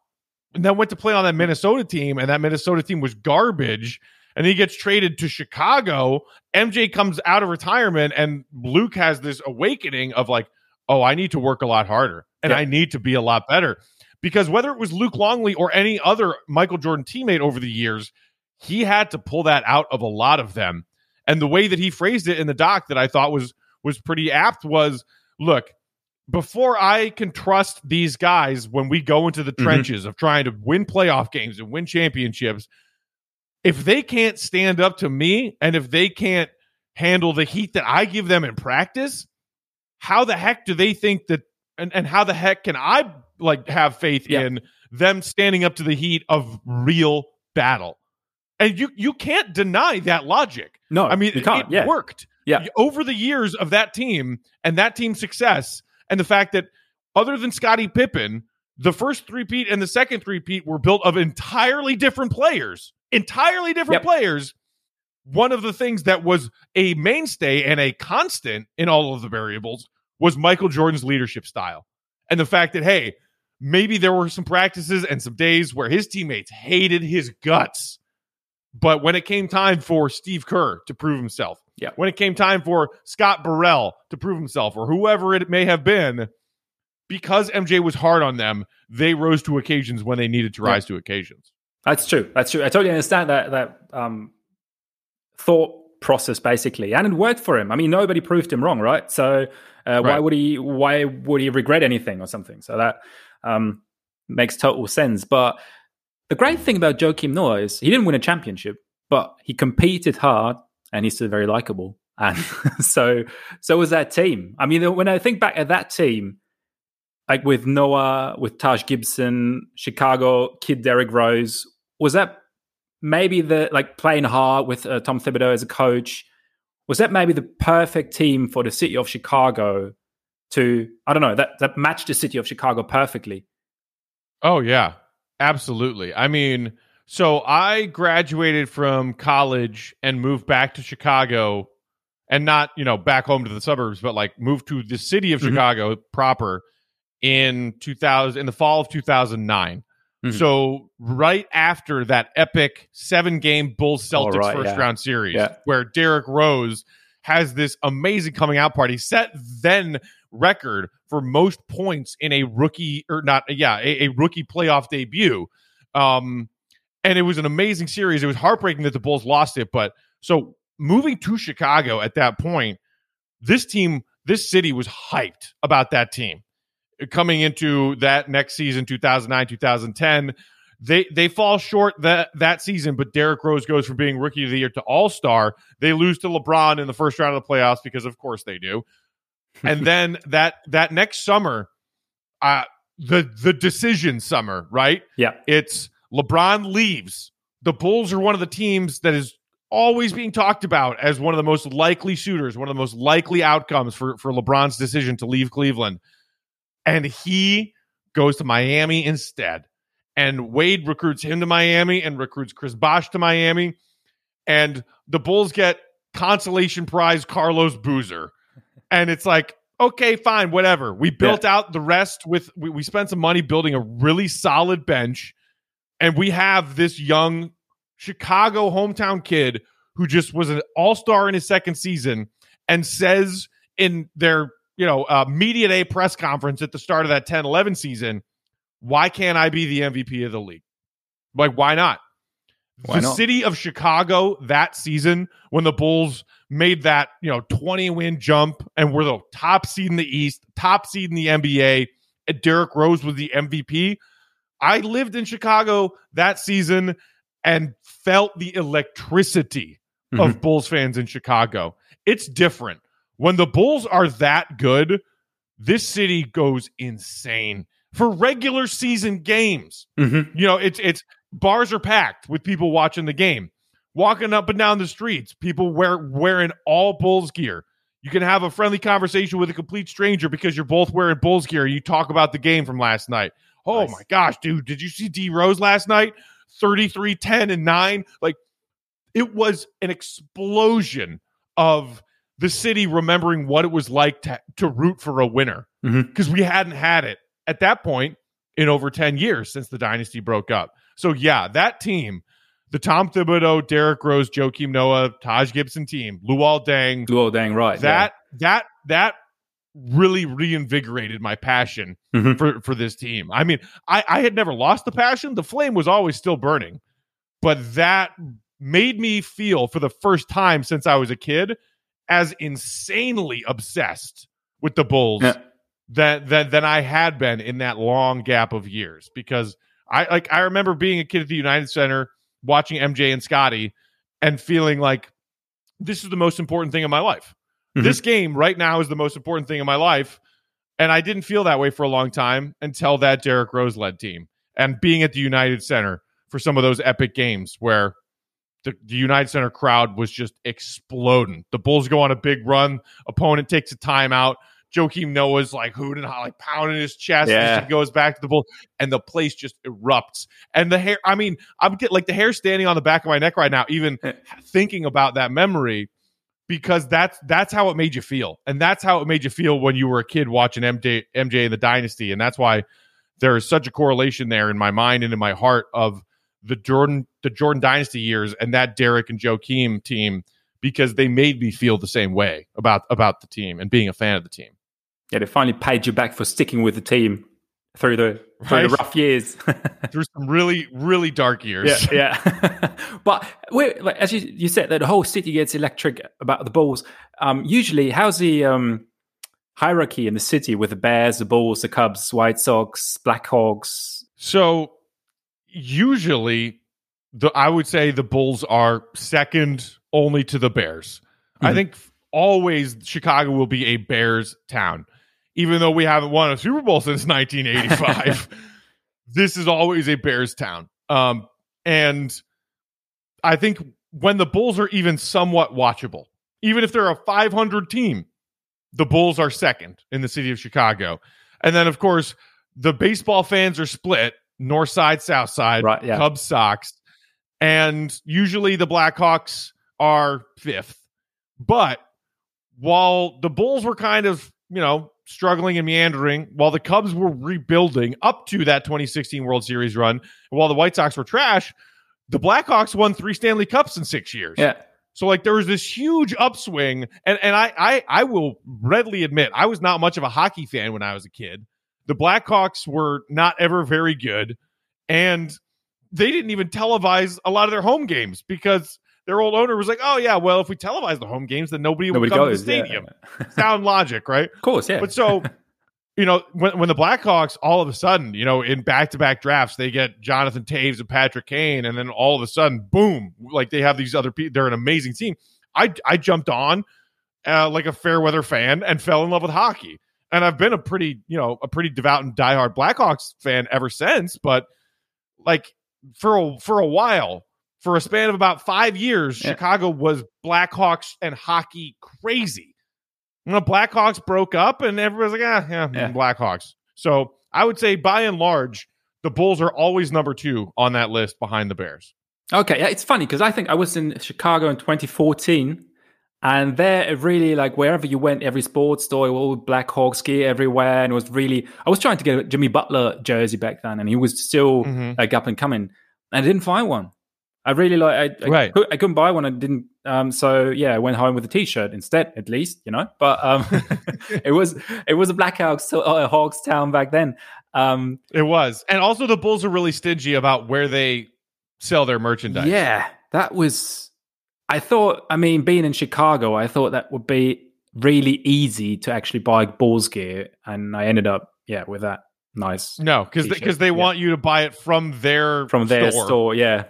and then went to play on that Minnesota team, and that Minnesota team was garbage. And he gets traded to Chicago. MJ comes out of retirement, and Luke has this awakening of like, oh, I need to work a lot harder and yeah. I need to be a lot better. Because whether it was Luke Longley or any other Michael Jordan teammate over the years, he had to pull that out of a lot of them. And the way that he phrased it in the doc that I thought was was pretty apt was look, before I can trust these guys when we go into the mm-hmm. trenches of trying to win playoff games and win championships, if they can't stand up to me and if they can't handle the heat that I give them in practice, how the heck do they think that and, and how the heck can I like have faith yeah. in them standing up to the heat of real battle? And you you can't deny that logic. No, I mean it yeah. worked. Yeah, over the years of that team and that team's success, and the fact that other than Scottie Pippen, the first three peat and the second three peat were built of entirely different players, entirely different yep. players. One of the things that was a mainstay and a constant in all of the variables was Michael Jordan's leadership style. And the fact that, hey, maybe there were some practices and some days where his teammates hated his guts. But when it came time for Steve Kerr to prove himself, yeah. when it came time for Scott Burrell to prove himself, or whoever it may have been, because MJ was hard on them, they rose to occasions when they needed to rise yeah. to occasions. That's true. That's true. I totally understand that that um, thought process basically, and it worked for him. I mean, nobody proved him wrong, right? So uh, right. Why would he? Why would he regret anything or something? So that um, makes total sense. But the great thing about Joakim Noah is he didn't win a championship, but he competed hard and he's still very likable. And so, so was that team. I mean, when I think back at that team, like with Noah, with Taj Gibson, Chicago, Kid Derrick Rose, was that maybe the like playing hard with uh, Tom Thibodeau as a coach? was that maybe the perfect team for the city of Chicago to I don't know that that matched the city of Chicago perfectly. Oh yeah, absolutely. I mean, so I graduated from college and moved back to Chicago and not, you know, back home to the suburbs, but like moved to the city of mm-hmm. Chicago proper in 2000 in the fall of 2009. Mm-hmm. So right after that epic seven game Bulls Celtics right, first yeah. round series, yeah. where Derrick Rose has this amazing coming out party, set then record for most points in a rookie or not, yeah, a, a rookie playoff debut. Um, and it was an amazing series. It was heartbreaking that the Bulls lost it, but so moving to Chicago at that point, this team, this city was hyped about that team coming into that next season 2009 2010 they they fall short that that season but Derrick Rose goes from being rookie of the year to all-star they lose to LeBron in the first round of the playoffs because of course they do and then that that next summer uh the the decision summer right yeah it's LeBron leaves the Bulls are one of the teams that is always being talked about as one of the most likely suitors one of the most likely outcomes for for LeBron's decision to leave Cleveland and he goes to Miami instead. And Wade recruits him to Miami and recruits Chris Bosh to Miami. And the Bulls get consolation prize Carlos Boozer. And it's like, okay, fine, whatever. We built yeah. out the rest with, we, we spent some money building a really solid bench. And we have this young Chicago hometown kid who just was an all star in his second season and says in their you know, uh, media day press conference at the start of that 10 11 season, why can't I be the MVP of the league? Like, why not? Why the not? city of Chicago that season, when the Bulls made that, you know, 20 win jump and were the top seed in the East, top seed in the NBA, Derrick Rose was the MVP. I lived in Chicago that season and felt the electricity mm-hmm. of Bulls fans in Chicago. It's different. When the Bulls are that good, this city goes insane for regular season games. Mm-hmm. You know, it's it's bars are packed with people watching the game. Walking up and down the streets, people wear wearing all Bulls gear. You can have a friendly conversation with a complete stranger because you're both wearing Bulls gear you talk about the game from last night. Oh nice. my gosh, dude, did you see D Rose last night? 33, 10, and 9. Like it was an explosion of the city remembering what it was like to, to root for a winner because mm-hmm. we hadn't had it at that point in over 10 years since the dynasty broke up. So, yeah, that team, the Tom Thibodeau, Derrick Rose, Joakim Noah, Taj Gibson team, Luol Deng. Luol Deng, right. That, yeah. that, that really reinvigorated my passion mm-hmm. for, for this team. I mean, I, I had never lost the passion. The flame was always still burning, but that made me feel for the first time since I was a kid as insanely obsessed with the Bulls yeah. that that than I had been in that long gap of years. Because I like I remember being a kid at the United Center watching MJ and Scottie and feeling like this is the most important thing in my life. Mm-hmm. This game right now is the most important thing in my life. And I didn't feel that way for a long time until that Derrick Rose led team and being at the United Center for some of those epic games where the, the, United Center crowd was just exploding. The Bulls go on a big run. Opponent takes a timeout. Joakim Noah's like hooting, how like pounding his chest. Yeah. He goes back to the Bulls, and the place just erupts. And the hair, I mean, I'm getting like the hair standing on the back of my neck right now, even eh. thinking about that memory, because that's that's how it made you feel, and that's how it made you feel when you were a kid watching MJ MJ in the Dynasty, and that's why there is such a correlation there in my mind and in my heart of the Jordan the Jordan Dynasty years and that Derrick and Joakim team because they made me feel the same way about about the team and being a fan of the team. Yeah, they finally paid you back for sticking with the team through the through right. the rough years, through some really really dark years. Yeah, yeah. but like, as you, you said, that the whole city gets electric about the Bulls. Um, usually, how's the um, hierarchy in the city with the Bears, the Bulls, the Cubs, White Sox, Blackhawks? So usually the I would say the Bulls are second only to the Bears. Mm-hmm. I think always Chicago will be a Bears town. Even though we haven't won a Super Bowl since 1985, this is always a Bears town. Um, and I think when the Bulls are even somewhat watchable, even if they're a 500 team, the Bulls are second in the city of Chicago. And then, of course, the baseball fans are split north side, south side, right, yeah. Cubs, Sox. And usually the Blackhawks are fifth. But while the Bulls were kind of, you know, struggling and meandering, while the Cubs were rebuilding up to that 2016 World Series run, And while the White Sox were trash, the Blackhawks won three Stanley Cups in six years. Yeah. So like there was this huge upswing, and and I I I will readily admit I was not much of a hockey fan when I was a kid, the Blackhawks were not ever very good, and they didn't even televise a lot of their home games because their old owner was like, "Oh yeah, well if we televise the home games, then nobody, nobody will come goes, to the stadium." Yeah. Sound logic, right? Of course, yeah. But so, you know, when when the Blackhawks all of a sudden, you know, in back to back drafts, they get Jonathan Toews and Patrick Kane, and then all of a sudden, boom, like they have these other people. They're an amazing team. I I jumped on uh, like a fair weather fan and fell in love with hockey and I've been a pretty, you know, a pretty devout and diehard Blackhawks fan ever since. But like for a, for a while, for a span of about five years, yeah. Chicago was Blackhawks and hockey crazy. When the Blackhawks broke up, and everybody's like, ah, yeah, yeah, Blackhawks. So I would say, by and large, the Bulls are always number two on that list behind the Bears. Okay, yeah, it's funny because I think I was in Chicago in 2014 and there, it really, like wherever you went, every sports store, all Black Hawks gear everywhere, and it was really. I was trying to get a Jimmy Butler jersey back then, and he was still mm-hmm. like up and coming, and I didn't find one. I really like. I, right. I, I couldn't buy one. I didn't. Um. So yeah, I went home with a T-shirt instead, at least you know. But um, it was it was a Black Hawks uh, Hawks town back then. Um, it was, and also the Bulls are really stingy about where they sell their merchandise. Yeah, that was I thought, I mean, being in Chicago, I thought that would be really easy to actually buy Bulls gear, and I ended up, yeah, with that. nice No, because because they yeah. want you to buy it from their from their store, store. Yeah.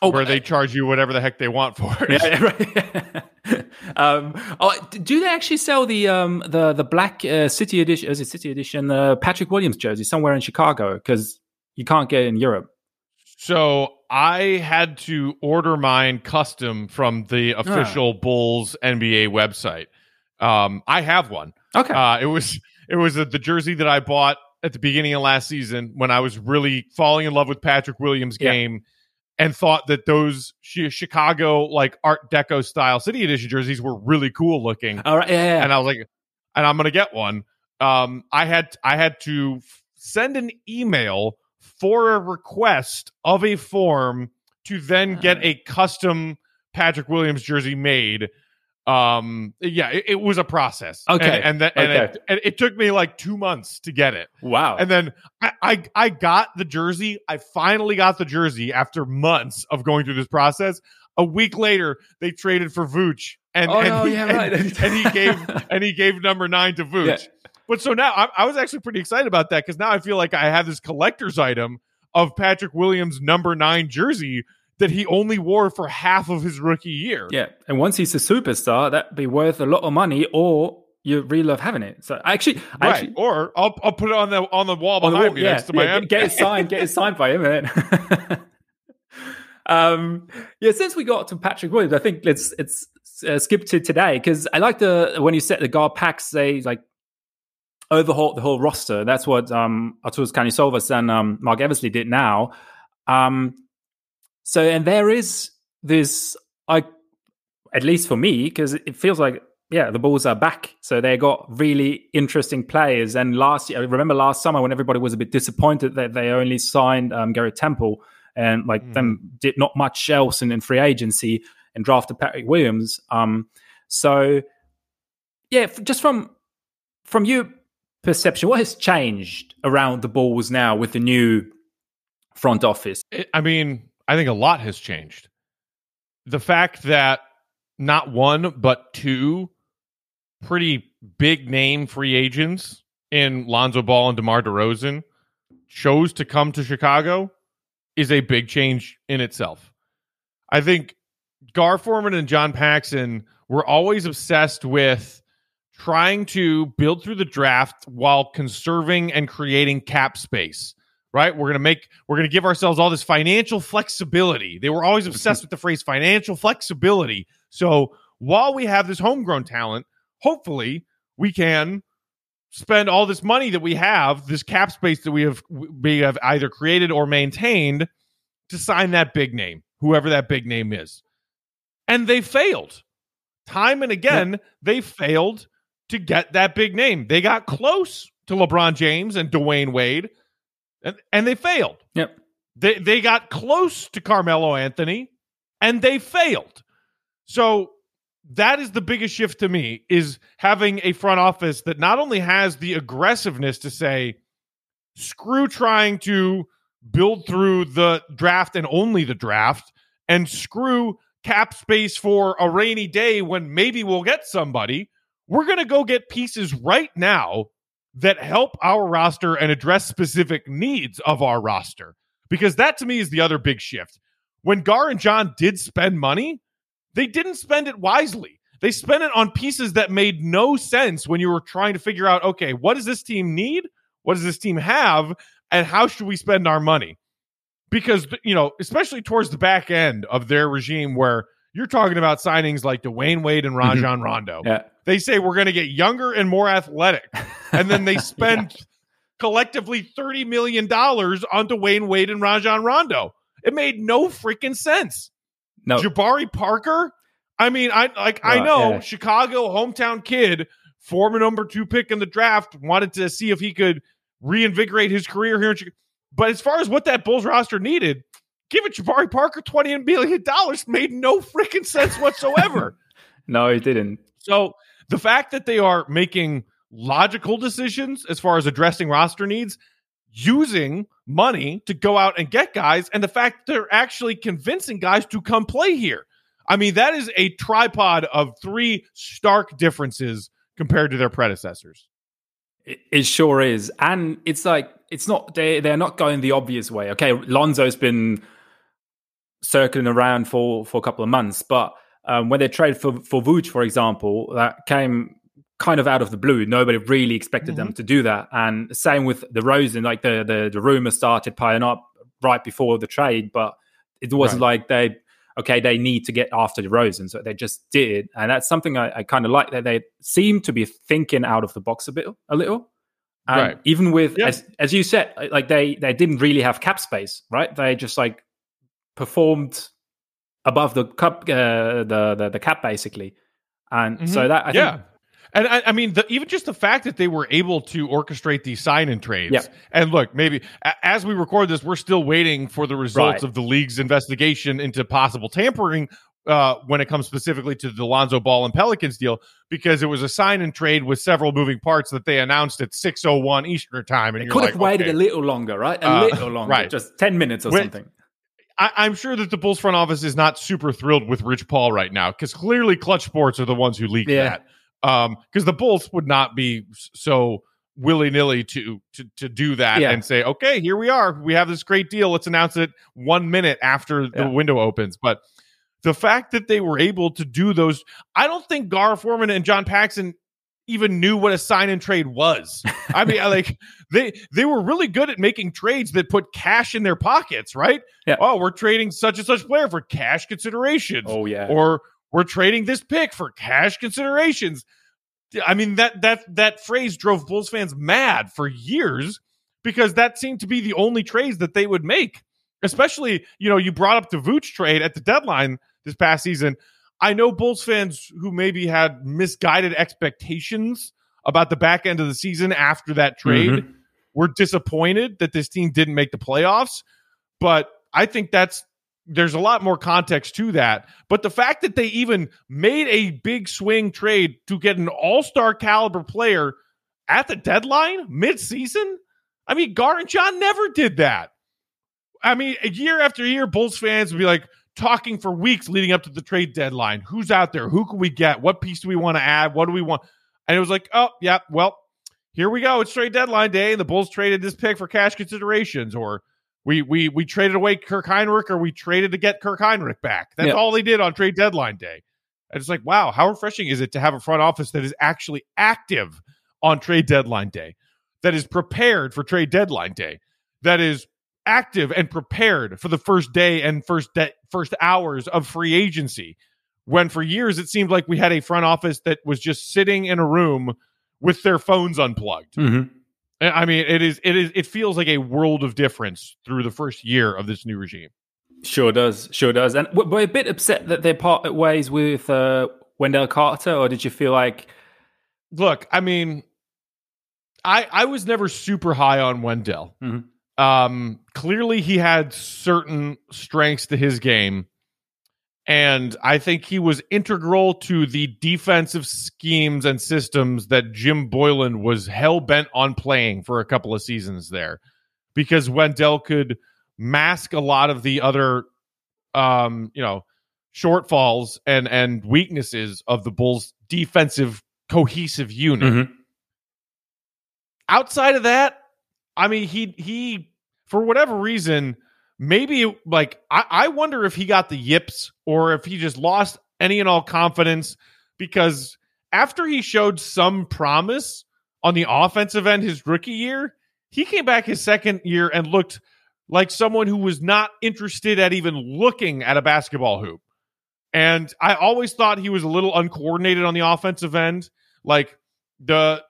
Where they charge you whatever the heck they want for it. yeah, right. um, oh, do they actually sell the um, the the black uh, city edition? Is it city edition? Uh, Patrick Williams jersey somewhere in Chicago because you can't get it in Europe. So I had to order mine custom from the Ah. official Bulls NBA website. Um, I have one. Okay. Uh, it was it was uh the jersey that I bought at the beginning of last season when I was really falling in love with Patrick Williams' Yeah. And thought that those Chicago like Art Deco style City Edition jerseys were really cool looking. All right. Yeah. yeah, yeah. and I was like, and I'm gonna get one. Um, I had I had to f- send an email for a request of a form to then get Ah. a custom Patrick Williams jersey made. Um, yeah, it, it was a process. Okay. and, and, Okay. it, and it took me like two months to get it. wow. And then I, I I got the jersey. I finally got the jersey after months of going through this process. A week later, they traded for Vooch, and Oh, and, no, he, yeah, and- right. and he gave and he gave number nine to Vooch. Yeah. But so now I, I was actually pretty excited about that because now I feel like I have this collector's item of Patrick Williams' number nine jersey that he only wore for half of his rookie year. yeah. And once he's a superstar, that'd be worth a lot of money, or you really love having it. So actually, I Right. actually or I'll, I'll put it on the on the wall behind the wall, me yeah, next to yeah, my get, get it signed, get it signed by him. Man. um, yeah, since we got to Patrick Williams, I think let's it's uh, skip to today because I like the when you set the guard packs, they like overhaul the whole roster. That's what um Arturas Karnisovas and um, Marc Eversley did now. Um, so and there is this, I at least for me, because it feels like yeah, the Bulls are back. So they got really interesting players. And last year, I remember last summer when everybody was a bit disappointed that they only signed um, Garrett Temple and like Mhm. them did not much else in, in free agency and drafted Patrick Williams. Um, so yeah, f- just from from your perception, what has changed around the Bulls now with the new front office? I mean, I think a lot has changed. The fact that not one, but two pretty big name free agents in Lonzo Ball and DeMar DeRozan chose to come to Chicago is a big change in itself. I think Gar Forman and John Paxson were always obsessed with trying to build through the draft while conserving and creating cap space right? We're going to make, we're going to give ourselves all this financial flexibility. They were always mm-hmm. obsessed with the phrase financial flexibility. So while we have this homegrown talent, hopefully we can spend all this money that we have, this cap space that we have, we have either created or maintained to sign that big name, whoever that big name is. And they failed. Time and again, they failed to get that big name. They got close to LeBron James and Dwyane Wade and, and they failed. Yep. They they got close to Carmelo Anthony and they failed. So that is the biggest shift to me is having a front office that not only has the aggressiveness to say screw trying to build through the draft and only the draft and screw cap space for a rainy day when maybe we'll get somebody. We're going to go get pieces right now that help our roster and address specific needs of our roster. Because that to me is the other big shift. When Gar and John did spend money, they didn't spend it wisely. They spent it on pieces that made no sense when you were trying to figure out okay, what does this team need? What does this team have? And how should we spend our money? Because, you know, especially towards the back end of their regime where you're talking about signings like Dwyane Wade and mm-hmm. Rajon Rondo Yeah. They say we're going to get younger and more athletic. And then they spend collectively $30 million on Dwyane Wade and Rajon Rondo. It made no freaking sense. No. Jabari Parker? I mean, I like I know yeah. Chicago hometown kid, former number two pick in the draft, wanted to see if he could reinvigorate his career here in Chicago. But as far as what that Bulls roster needed, giving Jabari Parker $20 million made no freaking sense whatsoever. No, it didn't. So the fact that they are making logical decisions as far as addressing roster needs, using money to go out and get guys, and the fact they're actually convincing guys to come play here. I mean, that is a tripod of three stark differences compared to their predecessors. It, it sure is, and it's like it's not they they're not going the obvious way. Okay, Lonzo's been circling around for for a couple of months, but um, when they traded for for Vooch, for example, that came kind of out of the blue. Nobody really expected mm-hmm. them to do that, and same with DeRozan. Like the the the rumor started piling up right before the trade, but it wasn't right. like they okay they need to get after DeRozan, so they just did, and that's something I, I kind of like that they seem to be thinking out of the box a bit a little. And right. even with yeah. as as you said, like they they didn't really have cap space, right? They just like performed above the cup, uh, the, the, the cap basically, and mm-hmm. so that I yeah. Think, and I, I mean, the, even just the fact that they were able to orchestrate these sign and trades. Yeah. And look, maybe a, as we record this, we're still waiting for the results right. of the league's investigation into possible tampering uh, when it comes specifically to the Lonzo Ball and Pelicans deal, because it was a sign and trade with several moving parts that they announced at 6.01 Eastern time. And it could have like, waited okay. a little longer, right? A uh, little longer, right. just 10 minutes or when, something. I, am sure that the Bulls front office is not super thrilled with Rich Paul right now because clearly Klutch Sports are the ones who leaked yeah. that. Um, because the Bulls would not be so willy nilly to to to do that yeah. and say, okay, here we are, we have this great deal. Let's announce it one minute after yeah. the window opens. But the fact that they were able to do those, I don't think Gar Forman and John Paxson even knew what a sign and trade was. I mean, like they they were really good at making trades that put cash in their pockets, right? Yeah. Oh, we're trading such and such player for cash considerations. Oh yeah. Or we're trading this pick for cash considerations. I mean that that that phrase drove Bulls fans mad for years because that seemed to be the only trades that they would make. Especially, you know, you brought up the Vooch trade at the deadline this past season. I know Bulls fans who maybe had misguided expectations about the back end of the season after that trade mm-hmm. were disappointed that this team didn't make the playoffs. But I think that's there's a lot more context to that. But the fact that they even made a big swing trade to get an all star caliber player at the deadline mid season, I mean, Gar and John never did that. I mean, year after year, Bulls fans would be like, talking for weeks leading up to the trade deadline. Who's out there? Who can we get? What piece do we want to add? What do we want? And it was like, oh, yeah, well, here we go. It's trade deadline day, and the Bulls traded this pick for cash considerations, or we we we traded away Kirk Hinrich, or we traded to get Kirk Hinrich back. That's all they did on trade deadline day. And it's like, wow, how refreshing is it to have a front office that is actually active on trade deadline day, that is prepared for trade deadline day, that is active and prepared for the first day and first de- first hours of free agency. When for years it seemed like we had a front office that was just sitting in a room with their phones unplugged. Mm-hmm. i mean it is it is it feels like a world of difference through the first year of this new regime. Sure does sure does. And we're a bit upset that they're part ways with uh, wendell carter or did you feel like look i mean i i was never super high on wendell. Mm-hmm. Um, clearly, he had certain strengths to his game. And I think he was integral to the defensive schemes and systems that Jim Boylen was hell bent on playing for a couple of seasons there. Because Wendell could mask a lot of the other, um, you know, shortfalls and, and weaknesses of the Bulls' defensive cohesive unit. Mm-hmm. Outside of that, I mean, he he for whatever reason, maybe like I, I wonder if he got the yips or if he just lost any and all confidence because after he showed some promise on the offensive end his rookie year, he came back his second year and looked like someone who was not interested at even looking at a basketball hoop. And I always thought he was a little uncoordinated on the offensive end. Like the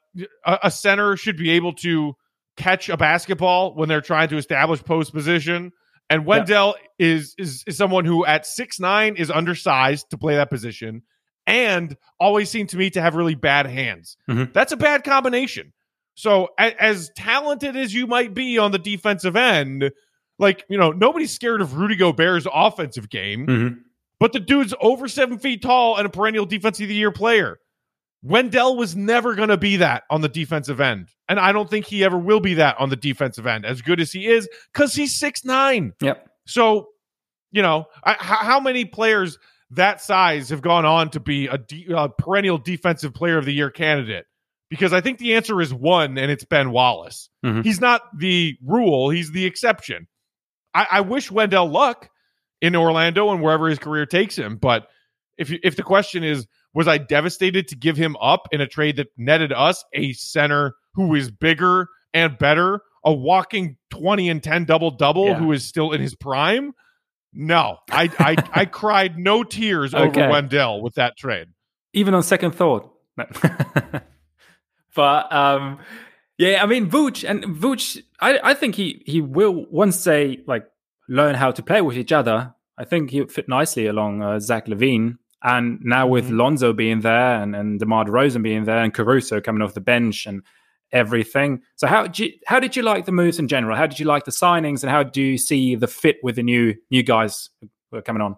a, a center should be able to catch a basketball when they're trying to establish post position. And Wendell yeah. is, is is someone who at six nine is undersized to play that position and always seemed to me to have really bad hands. Mm-hmm. That's a bad combination. So a, as talented as you might be on the defensive end, like you know, nobody's scared of Rudy Gobert's offensive game, mm-hmm. but the dude's over seven feet tall and a perennial defensive of the year player. Wendell was never going to be that on the defensive end. And I don't think he ever will be that on the defensive end, as good as he is, because he's six nine. Yep. So, you know, I, how many players that size have gone on to be a, de- a perennial defensive player of the year candidate? because I think the answer is one, and it's Ben Wallace. Mhm. He's not the rule; he's the exception. I, I wish Wendell luck in Orlando and wherever his career takes him, but if you, if the question is, was I devastated to give him up in a trade that netted us a center who is bigger and better, a walking twenty and ten double double Yeah. who is still in his prime? No, I I, I cried no tears over Wendell with that trade. even on second thought. No. but um, yeah, I mean Vooch and Vooch, I, I think he he will once they like learn how to play with each other. I think he'll fit nicely along uh, Zach LaVine. And now with Mhm. Lonzo being there and, and DeMar DeRozan being there and Caruso coming off the bench and everything. So how did you, how did you like the moves in general? How did you like the signings and how do you see the fit with the new new guys who are coming on?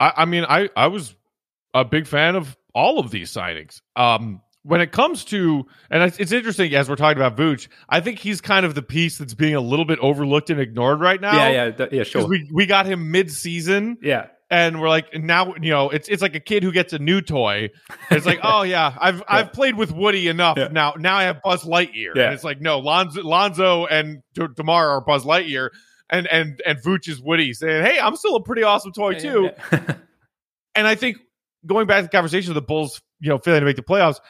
I, I mean, I I was a big fan of all of these signings. Um, when it comes to, and it's, it's interesting as we're talking about Vooch, I think he's kind of the piece that's being a little bit overlooked and ignored right now. yeah, yeah, th- yeah, 'Cause sure. We we got him mid season, yeah. And we're like now you know it's it's like a kid who gets a new toy. It's like oh yeah, I've I've played with Woody enough Yeah. now. Now I have Buzz Lightyear. Yeah. And it's like no, Lonzo, Lonzo and De- Demar are Buzz Lightyear, and and and Vooch is Woody saying hey, I'm still a pretty awesome toy too. Yeah. And I think going back to the conversation of the Bulls, you know, failing to make the playoffs,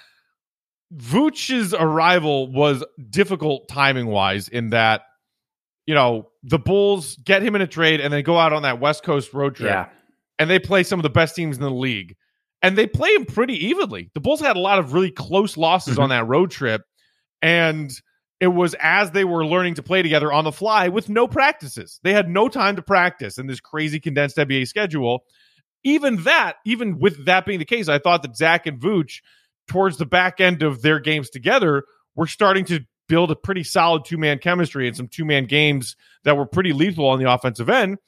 Vooch's arrival was difficult timing wise in that, you know, the Bulls get him in a trade and then go out on that West Coast road trip yeah. And they play some of the best teams in the league. And they play them pretty evenly. The Bulls had a lot of really close losses Mhm. on that road trip. And it was as they were learning to play together on the fly with no practices. They had no time to practice in this crazy condensed NBA schedule. Even that, even with that being the case, I thought that Zach and Vooch, towards the back end of their games together, were starting to build a pretty solid two man chemistry and some two man games that were pretty lethal on the offensive end.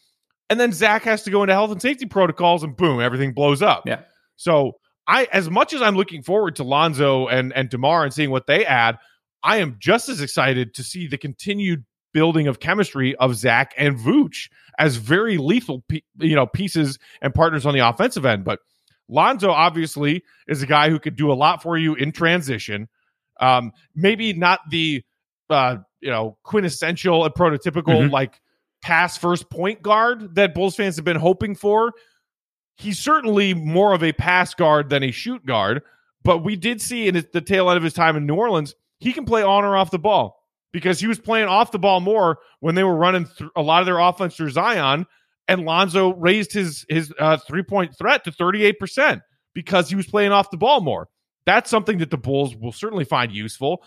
And then Zach has to go into health and safety protocols, and boom, everything blows up. Yeah. So I, as much as I'm looking forward to Lonzo and and Demar and seeing what they add, I am just as excited to see the continued building of chemistry of Zach and Vooch as very lethal, pe- you know, pieces and partners on the offensive end. But Lonzo obviously is a guy who could do a lot for you in transition. Um, maybe not the uh, you know quintessential and prototypical Mhm. like pass first point guard that Bulls fans have been hoping for. He's certainly more of a pass guard than a shoot guard, but we did see in the tail end of his time in New Orleans, he can play on or off the ball because he was playing off the ball more when they were running th- a lot of their offense through Zion, and Lonzo raised his his uh, three point threat to thirty eight percent because he was playing off the ball more. That's something that the Bulls will certainly find useful,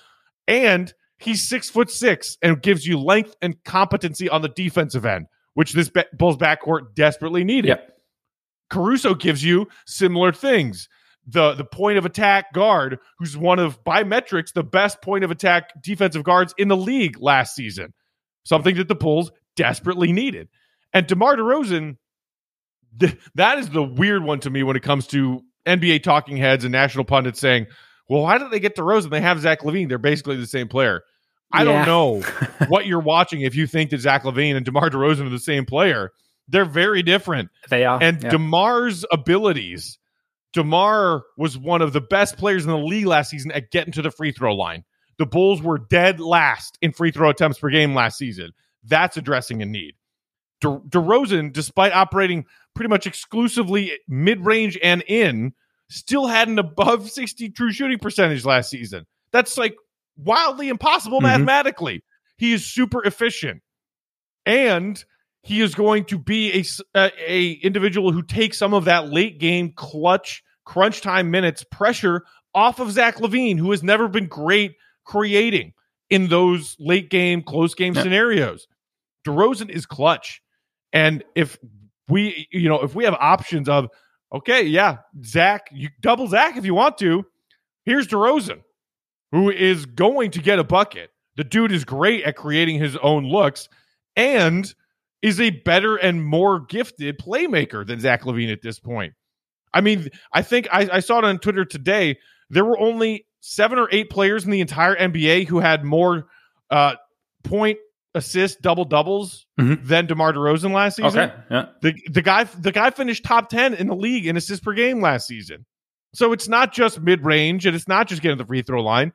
and he's six foot six and gives you length and competency on the defensive end, which this ba- Bulls backcourt desperately needed. Yeah. Caruso gives you similar things. The the point of attack guard, who's one of by metrics the best point of attack defensive guards in the league last season, something that the Bulls desperately needed. And DeMar DeRozan, th- that is the weird one to me when it comes to NBA talking heads and national pundits saying, "Well, why did they get DeRozan? They have Zach LaVine. They're basically the same player." I Yeah. don't know what you're watching if you think that Zach LaVine and DeMar DeRozan are the same player. They're very different. They are. And yeah. DeMar's abilities, DeMar was one of the best players in the league last season at getting to the free throw line. The Bulls were dead last in free throw attempts per game last season. That's addressing a need. De- DeRozan, despite operating pretty much exclusively mid range and in, still had an above 60 true shooting percentage last season. That's like wildly impossible Mhm. mathematically. He is super efficient. And he is going to be a, a individual who takes some of that late game clutch crunch time minutes pressure off of Zach LaVine, who has never been great creating in those late game, close game Yeah. scenarios. DeRozan is clutch. And if we, you know, if we have options of, okay, yeah, Zach, you double Zach if you want to. Here's DeRozan, who is going to get a bucket. The dude is great at creating his own looks and is a better and more gifted playmaker than Zach LaVine at this point. I mean, I think I, I saw it on Twitter today. There were only seven or eight players in the entire NBA who had more uh, point assist double doubles Mhm. than DeMar DeRozan last season. okay. Yeah. The the guy the guy finished top ten in the league in assists per game last season. So it's not just mid range and it's not just getting the free throw line.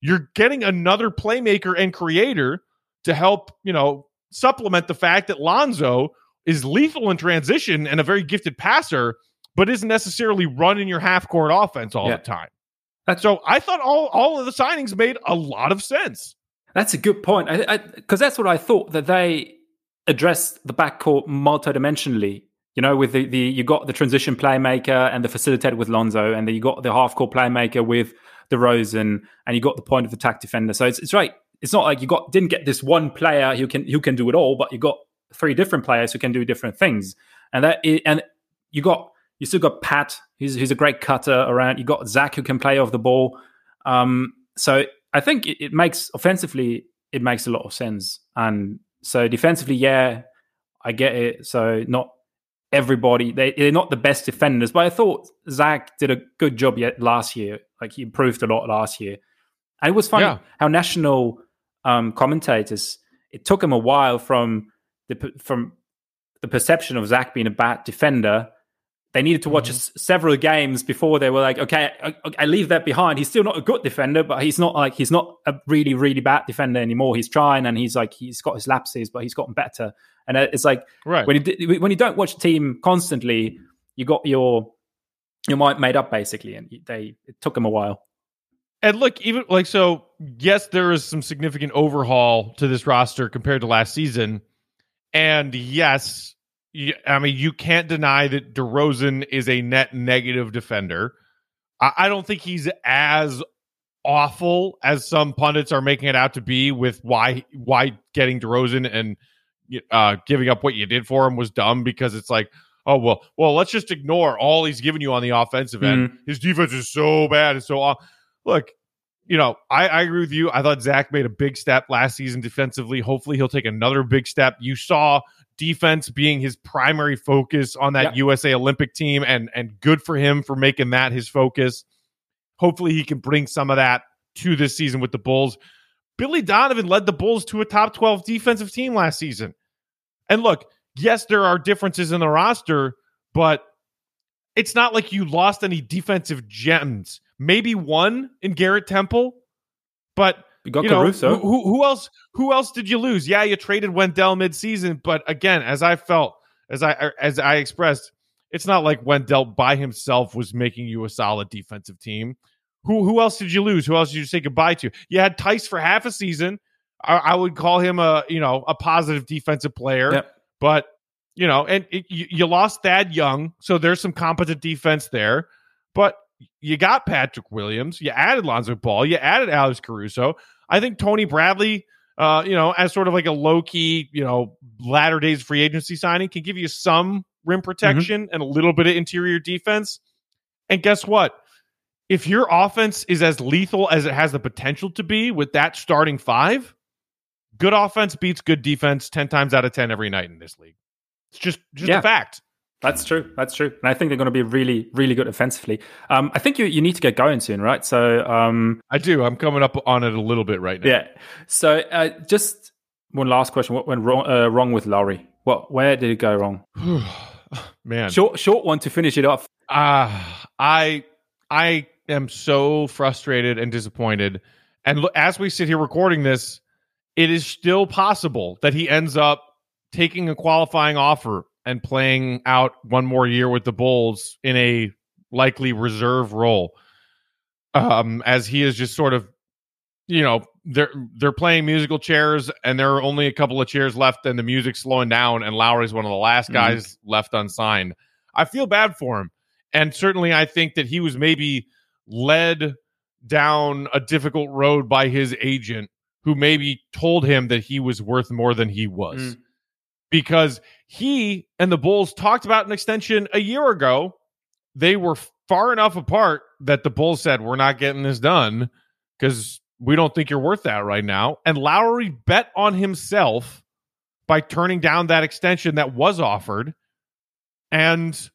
You're getting another playmaker and creator to help, you know, supplement the fact that Lonzo is lethal in transition and a very gifted passer, but isn't necessarily running your half court offense all Yeah. the time. That's- so I thought all, all of the signings made a lot of sense. That's a good point. Because that's what I thought that they addressed the backcourt multidimensionally. You know, with the, the you got the transition playmaker and the facilitator with Lonzo, and then you got the half court playmaker with the DeRozan, and you got the point of attack defender. So it's it's right. It's not like you got didn't get this one player who can who can do it all, but you got three different players who can do different things, and that and you got you still got Pat, who's who's a great cutter around. You got Zach who can play off the ball. Um, so I think it, it makes offensively it makes a lot of sense, and so defensively, yeah, I get it. So not everybody they, they're not the best defenders, but I thought Zach did a good job yet last year. Like he improved a lot last year. And it was funny Yeah. how national um, commentators it took them a while from the from the perception of Zach being a bad defender. They needed to watch s- several games before they were like, okay, I, I leave that behind. He's still not a good defender, but he's not like he's not a really really bad defender anymore. He's trying and he's like he's got his lapses, but he's gotten better. And uh, it's like Right. when you when you don't watch team constantly, you got your your mind made up basically, and they it took them a while. And look, even like so, yes, there is some significant overhaul to this roster compared to last season. And yes, I mean you can't deny that DeRozan is a net negative defender. I, I don't think he's as awful as some pundits are making it out to be with why why getting DeRozan and uh, giving up what you did for him was dumb because it's like oh well well let's just ignore all he's given you on the offensive end. His defense is so bad and so off. Look, you know, I, I agree with you. I thought Zach made a big step last season defensively. Hopefully, he'll take another big step. You saw defense being his primary focus on that Yeah. USA Olympic team, and and good for him for making that his focus. Hopefully, he can bring some of that to this season with the Bulls. Billy Donovan led the Bulls to a top 12 defensive team last season. And look, yes, there are differences in the roster, but it's not like you lost any defensive gems. Maybe one in Garrett Temple, but You got you know, Caruso. who, who, else? Who else did you lose? Yeah, you traded Wendell midseason, but again, as I felt, as I er, as I expressed, it's not like Wendell by himself was making you a solid defensive team. Who who else did you lose? Who else did you say goodbye to? You had Theis for half a season. I, I would call him a you know a positive defensive player, Yep. but you know, and it, you, you lost Thad Young, so there's some competent defense there. But you got Patrick Williams, you added Lonzo Ball, you added Alex Caruso. I think Tony Bradley, uh, you know, as sort of like a low key, you know, latter days free agency signing, can give you some rim protection and a little bit of interior defense. And guess what? If your offense is as lethal as it has the potential to be with that starting five, good offense beats good defense 10 times out of 10 every night in this league. It's just just Yeah. a fact. That's true. That's true. And I think they're going to be really, really good offensively. Um, I think you, you need to get going soon, right? So, um, I do. I'm coming up on it a little bit right now. yeah. So, uh, just one last question. What went wrong, uh, wrong with Lauri? What, where did it go wrong? Man. Short, short one to finish it off. Ah, I I am so frustrated and disappointed. And as we sit here recording this, it is still possible that he ends up taking a qualifying offer and playing out one more year with the Bulls in a likely reserve role. Um, as he is just sort of, you know, they're they're playing musical chairs, and there are only a couple of chairs left, and the music's slowing down, and Lauri's one of the last Mhm. guys left unsigned. I feel bad for him. And certainly, I think that he was maybe led down a difficult road by his agent, who maybe told him that he was worth more than he was. Mm. Because he and the Bulls talked about an extension a year ago. They were far enough apart that the Bulls said, We're not getting this done because we don't think you're worth that right now. And Lauri bet on himself by turning down that extension that was offered. And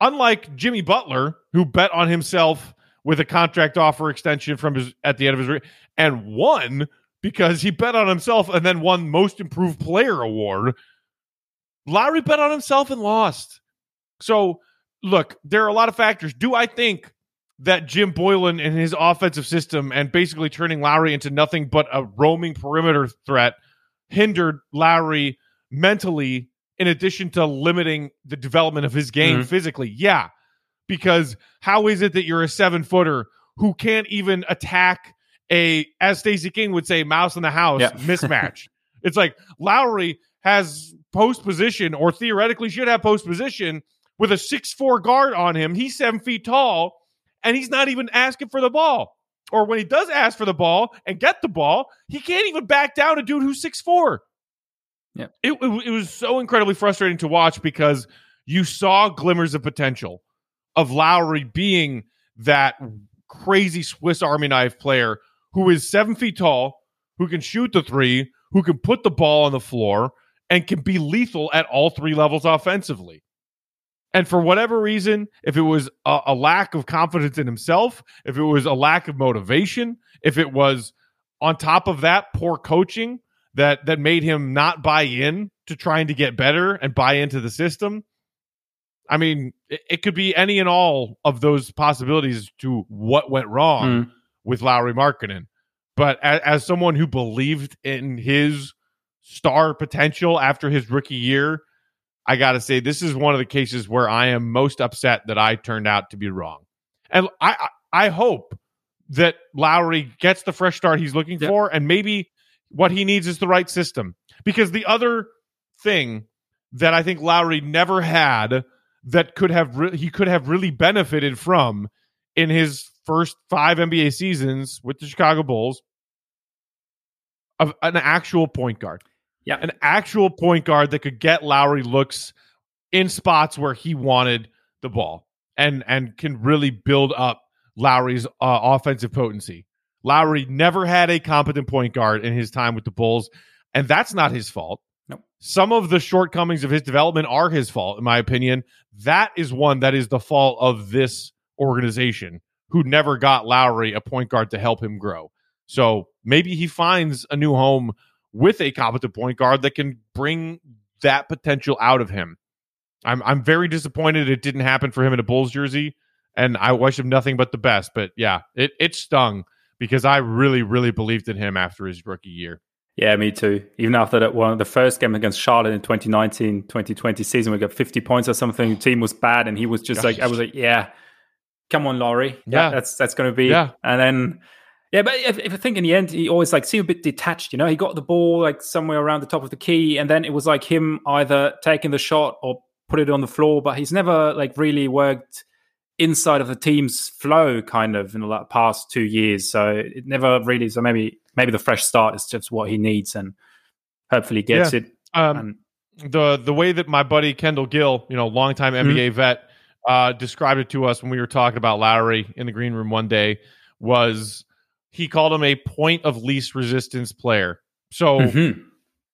unlike Jimmy Butler, who bet on himself with a contract offer extension from his at the end of his re- and won because he bet on himself and then won most improved player award. Lauri bet on himself and lost. So look, there are a lot of factors. Do I think that Jim Boylen and his offensive system and basically turning Lauri into nothing but a roaming perimeter threat hindered Lauri mentally in addition to limiting the development of his game Mhm. physically. Yeah. Because how is it that you're a seven footer who can't even attack a, as Stacey King would say, mouse in the house Yeah. mismatch? it's like Lauri has post position or theoretically should have post position with a six four guard on him. He's seven feet tall and he's not even asking for the ball. Or when he does ask for the ball and get the ball, he can't even back down a dude who's six four. Yeah. It, it, it was so incredibly frustrating to watch because you saw glimmers of potential of Lauri being that crazy Swiss Army knife player who is seven feet tall, who can shoot the three, who can put the ball on the floor, and can be lethal at all three levels offensively. And for whatever reason, if it was a, a lack of confidence in himself, if it was a lack of motivation, if it was on top of that poor coaching that that made him not buy in to trying to get better and buy into the system, I mean, it, it could be any and all of those possibilities to what went wrong Mm. With Lauri Markkanen. But as, as someone who believed in his star potential after his rookie year, I got to say this is one of the cases where I am most upset that I turned out to be wrong. And I I hope that Lauri gets the fresh start he's looking Yeah. for and maybe what he needs is the right system. Because the other thing that I think Lauri never had that could have re- he could have really benefited from in his first 5 NBA seasons with the Chicago Bulls of an actual point guard. Yeah. An actual point guard that could get Lauri looks in spots where he wanted the ball and and can really build up Lauri's uh, offensive potency. Lauri never had a competent point guard in his time with the Bulls, and that's not his fault. Nope. Some of the shortcomings of his development are his fault, in my opinion. That is one that is the fault of this organization who never got Lauri a point guard to help him grow. So maybe he finds a new home with a competent point guard that can bring that potential out of him. I'm I'm very disappointed it didn't happen for him in a Bulls jersey, and I wish him nothing but the best. But yeah, it it stung because I really really believed in him after his rookie year. Yeah, me too. Even after that one, the first game against Charlotte in 2019, 2020 season, we got 50 points or something. The team was bad, and he was just like, I was like, yeah, come on, Lauri. Yeah. that's that's going to be. Yeah. And then, yeah, but if, if I think in the end, he always like seemed a bit detached. You know, he got the ball like somewhere around the top of the key, and then it was like him either taking the shot or put it on the floor, but he's never like really worked inside of the team's flow kind of in the past two years. So it never really. So maybe maybe the fresh start is just what he needs, and hopefully gets it. Um, And the the way that my buddy Kendall Gill, you know, longtime NBA vet, uh, described it to us when we were talking about Lauri in the green room one day was he called him a point of least resistance player. So Mhm.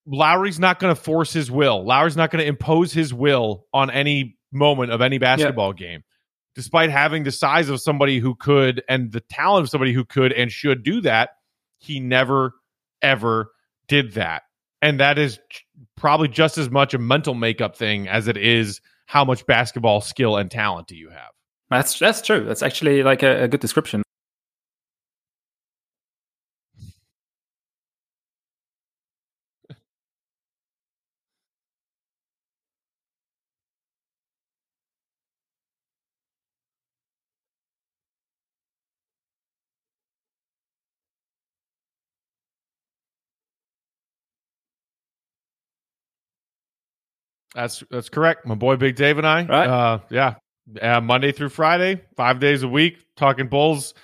Lauri's not going to force his will. Lauri's not going to impose his will on any moment of any basketball game. Despite having the size of somebody who could and the talent of somebody who could and should do that, he never ever did that. And that is probably just as much a mental makeup thing as it is how much basketball skill and talent do you have. that's that's true. That's actually like a, a good description. That's that's correct. My boy Big Dave and I. Right. Uh, yeah. Uh, Monday through Friday, five days a week, talking Bulls.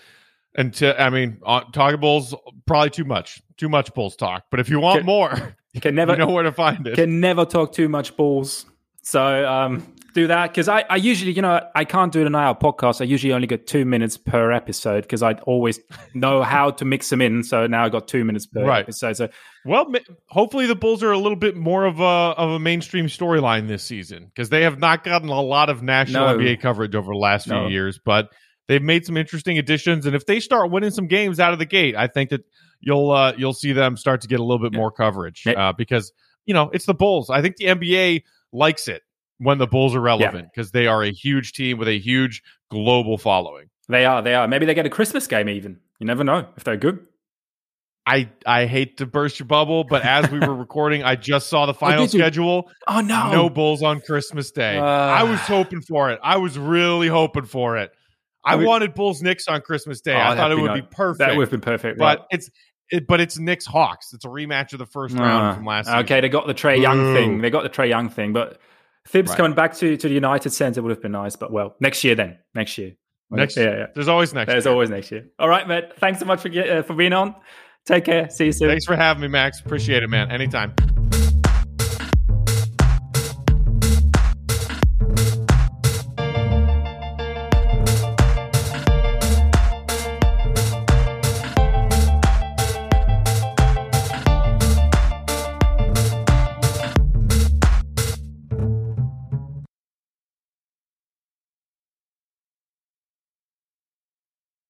Until I mean, uh, talking Bulls probably too much, too much Bulls talk. But if you want Okay. more, You can never you know where to find it. can never talk too much bulls. So um, do that because I, I usually, you know, I can't do night out podcast. I usually only get two minutes per episode because I always know how to mix them in. So now I got two minutes per Right. episode. So Well, hopefully the Bulls are a little bit more of a of a mainstream storyline this season because they have not gotten a lot of national No. NBA coverage over the last few years, but they've made some interesting additions. And if they start winning some games out of the gate, I think that you'll uh, you'll see them start to get a little bit Yeah. more coverage uh, because you know it's the Bulls. I think the NBA likes it when the Bulls are relevant because they are a huge team with a huge global following. They are. They are. Maybe they get a Christmas game. Even you never know if they're good. I I hate to burst your bubble, but as we were recording, I just saw the final did you? schedule. Oh no! No Bulls on Christmas Day. Uh. I was hoping for it. I was really hoping for it. I wanted Bulls Knicks on Christmas Day. Oh, I thought it would be perfect. That would have been perfect. but right. it's it, but it's Knicks Hawks. It's a rematch of the first Ah, round from last season. Okay, they got the Trae Young Boo. thing. They got the Trae Young thing, but Thibs Right. coming back to, to the United Center would have been nice. But well, next year then. Next year. Next yeah, yeah. There's always next. Year. There's year. always next year. All right, Matt. Thanks so much for uh, for being on. Take care. See you soon. Thanks for having me, Max. Appreciate it, man. Anytime.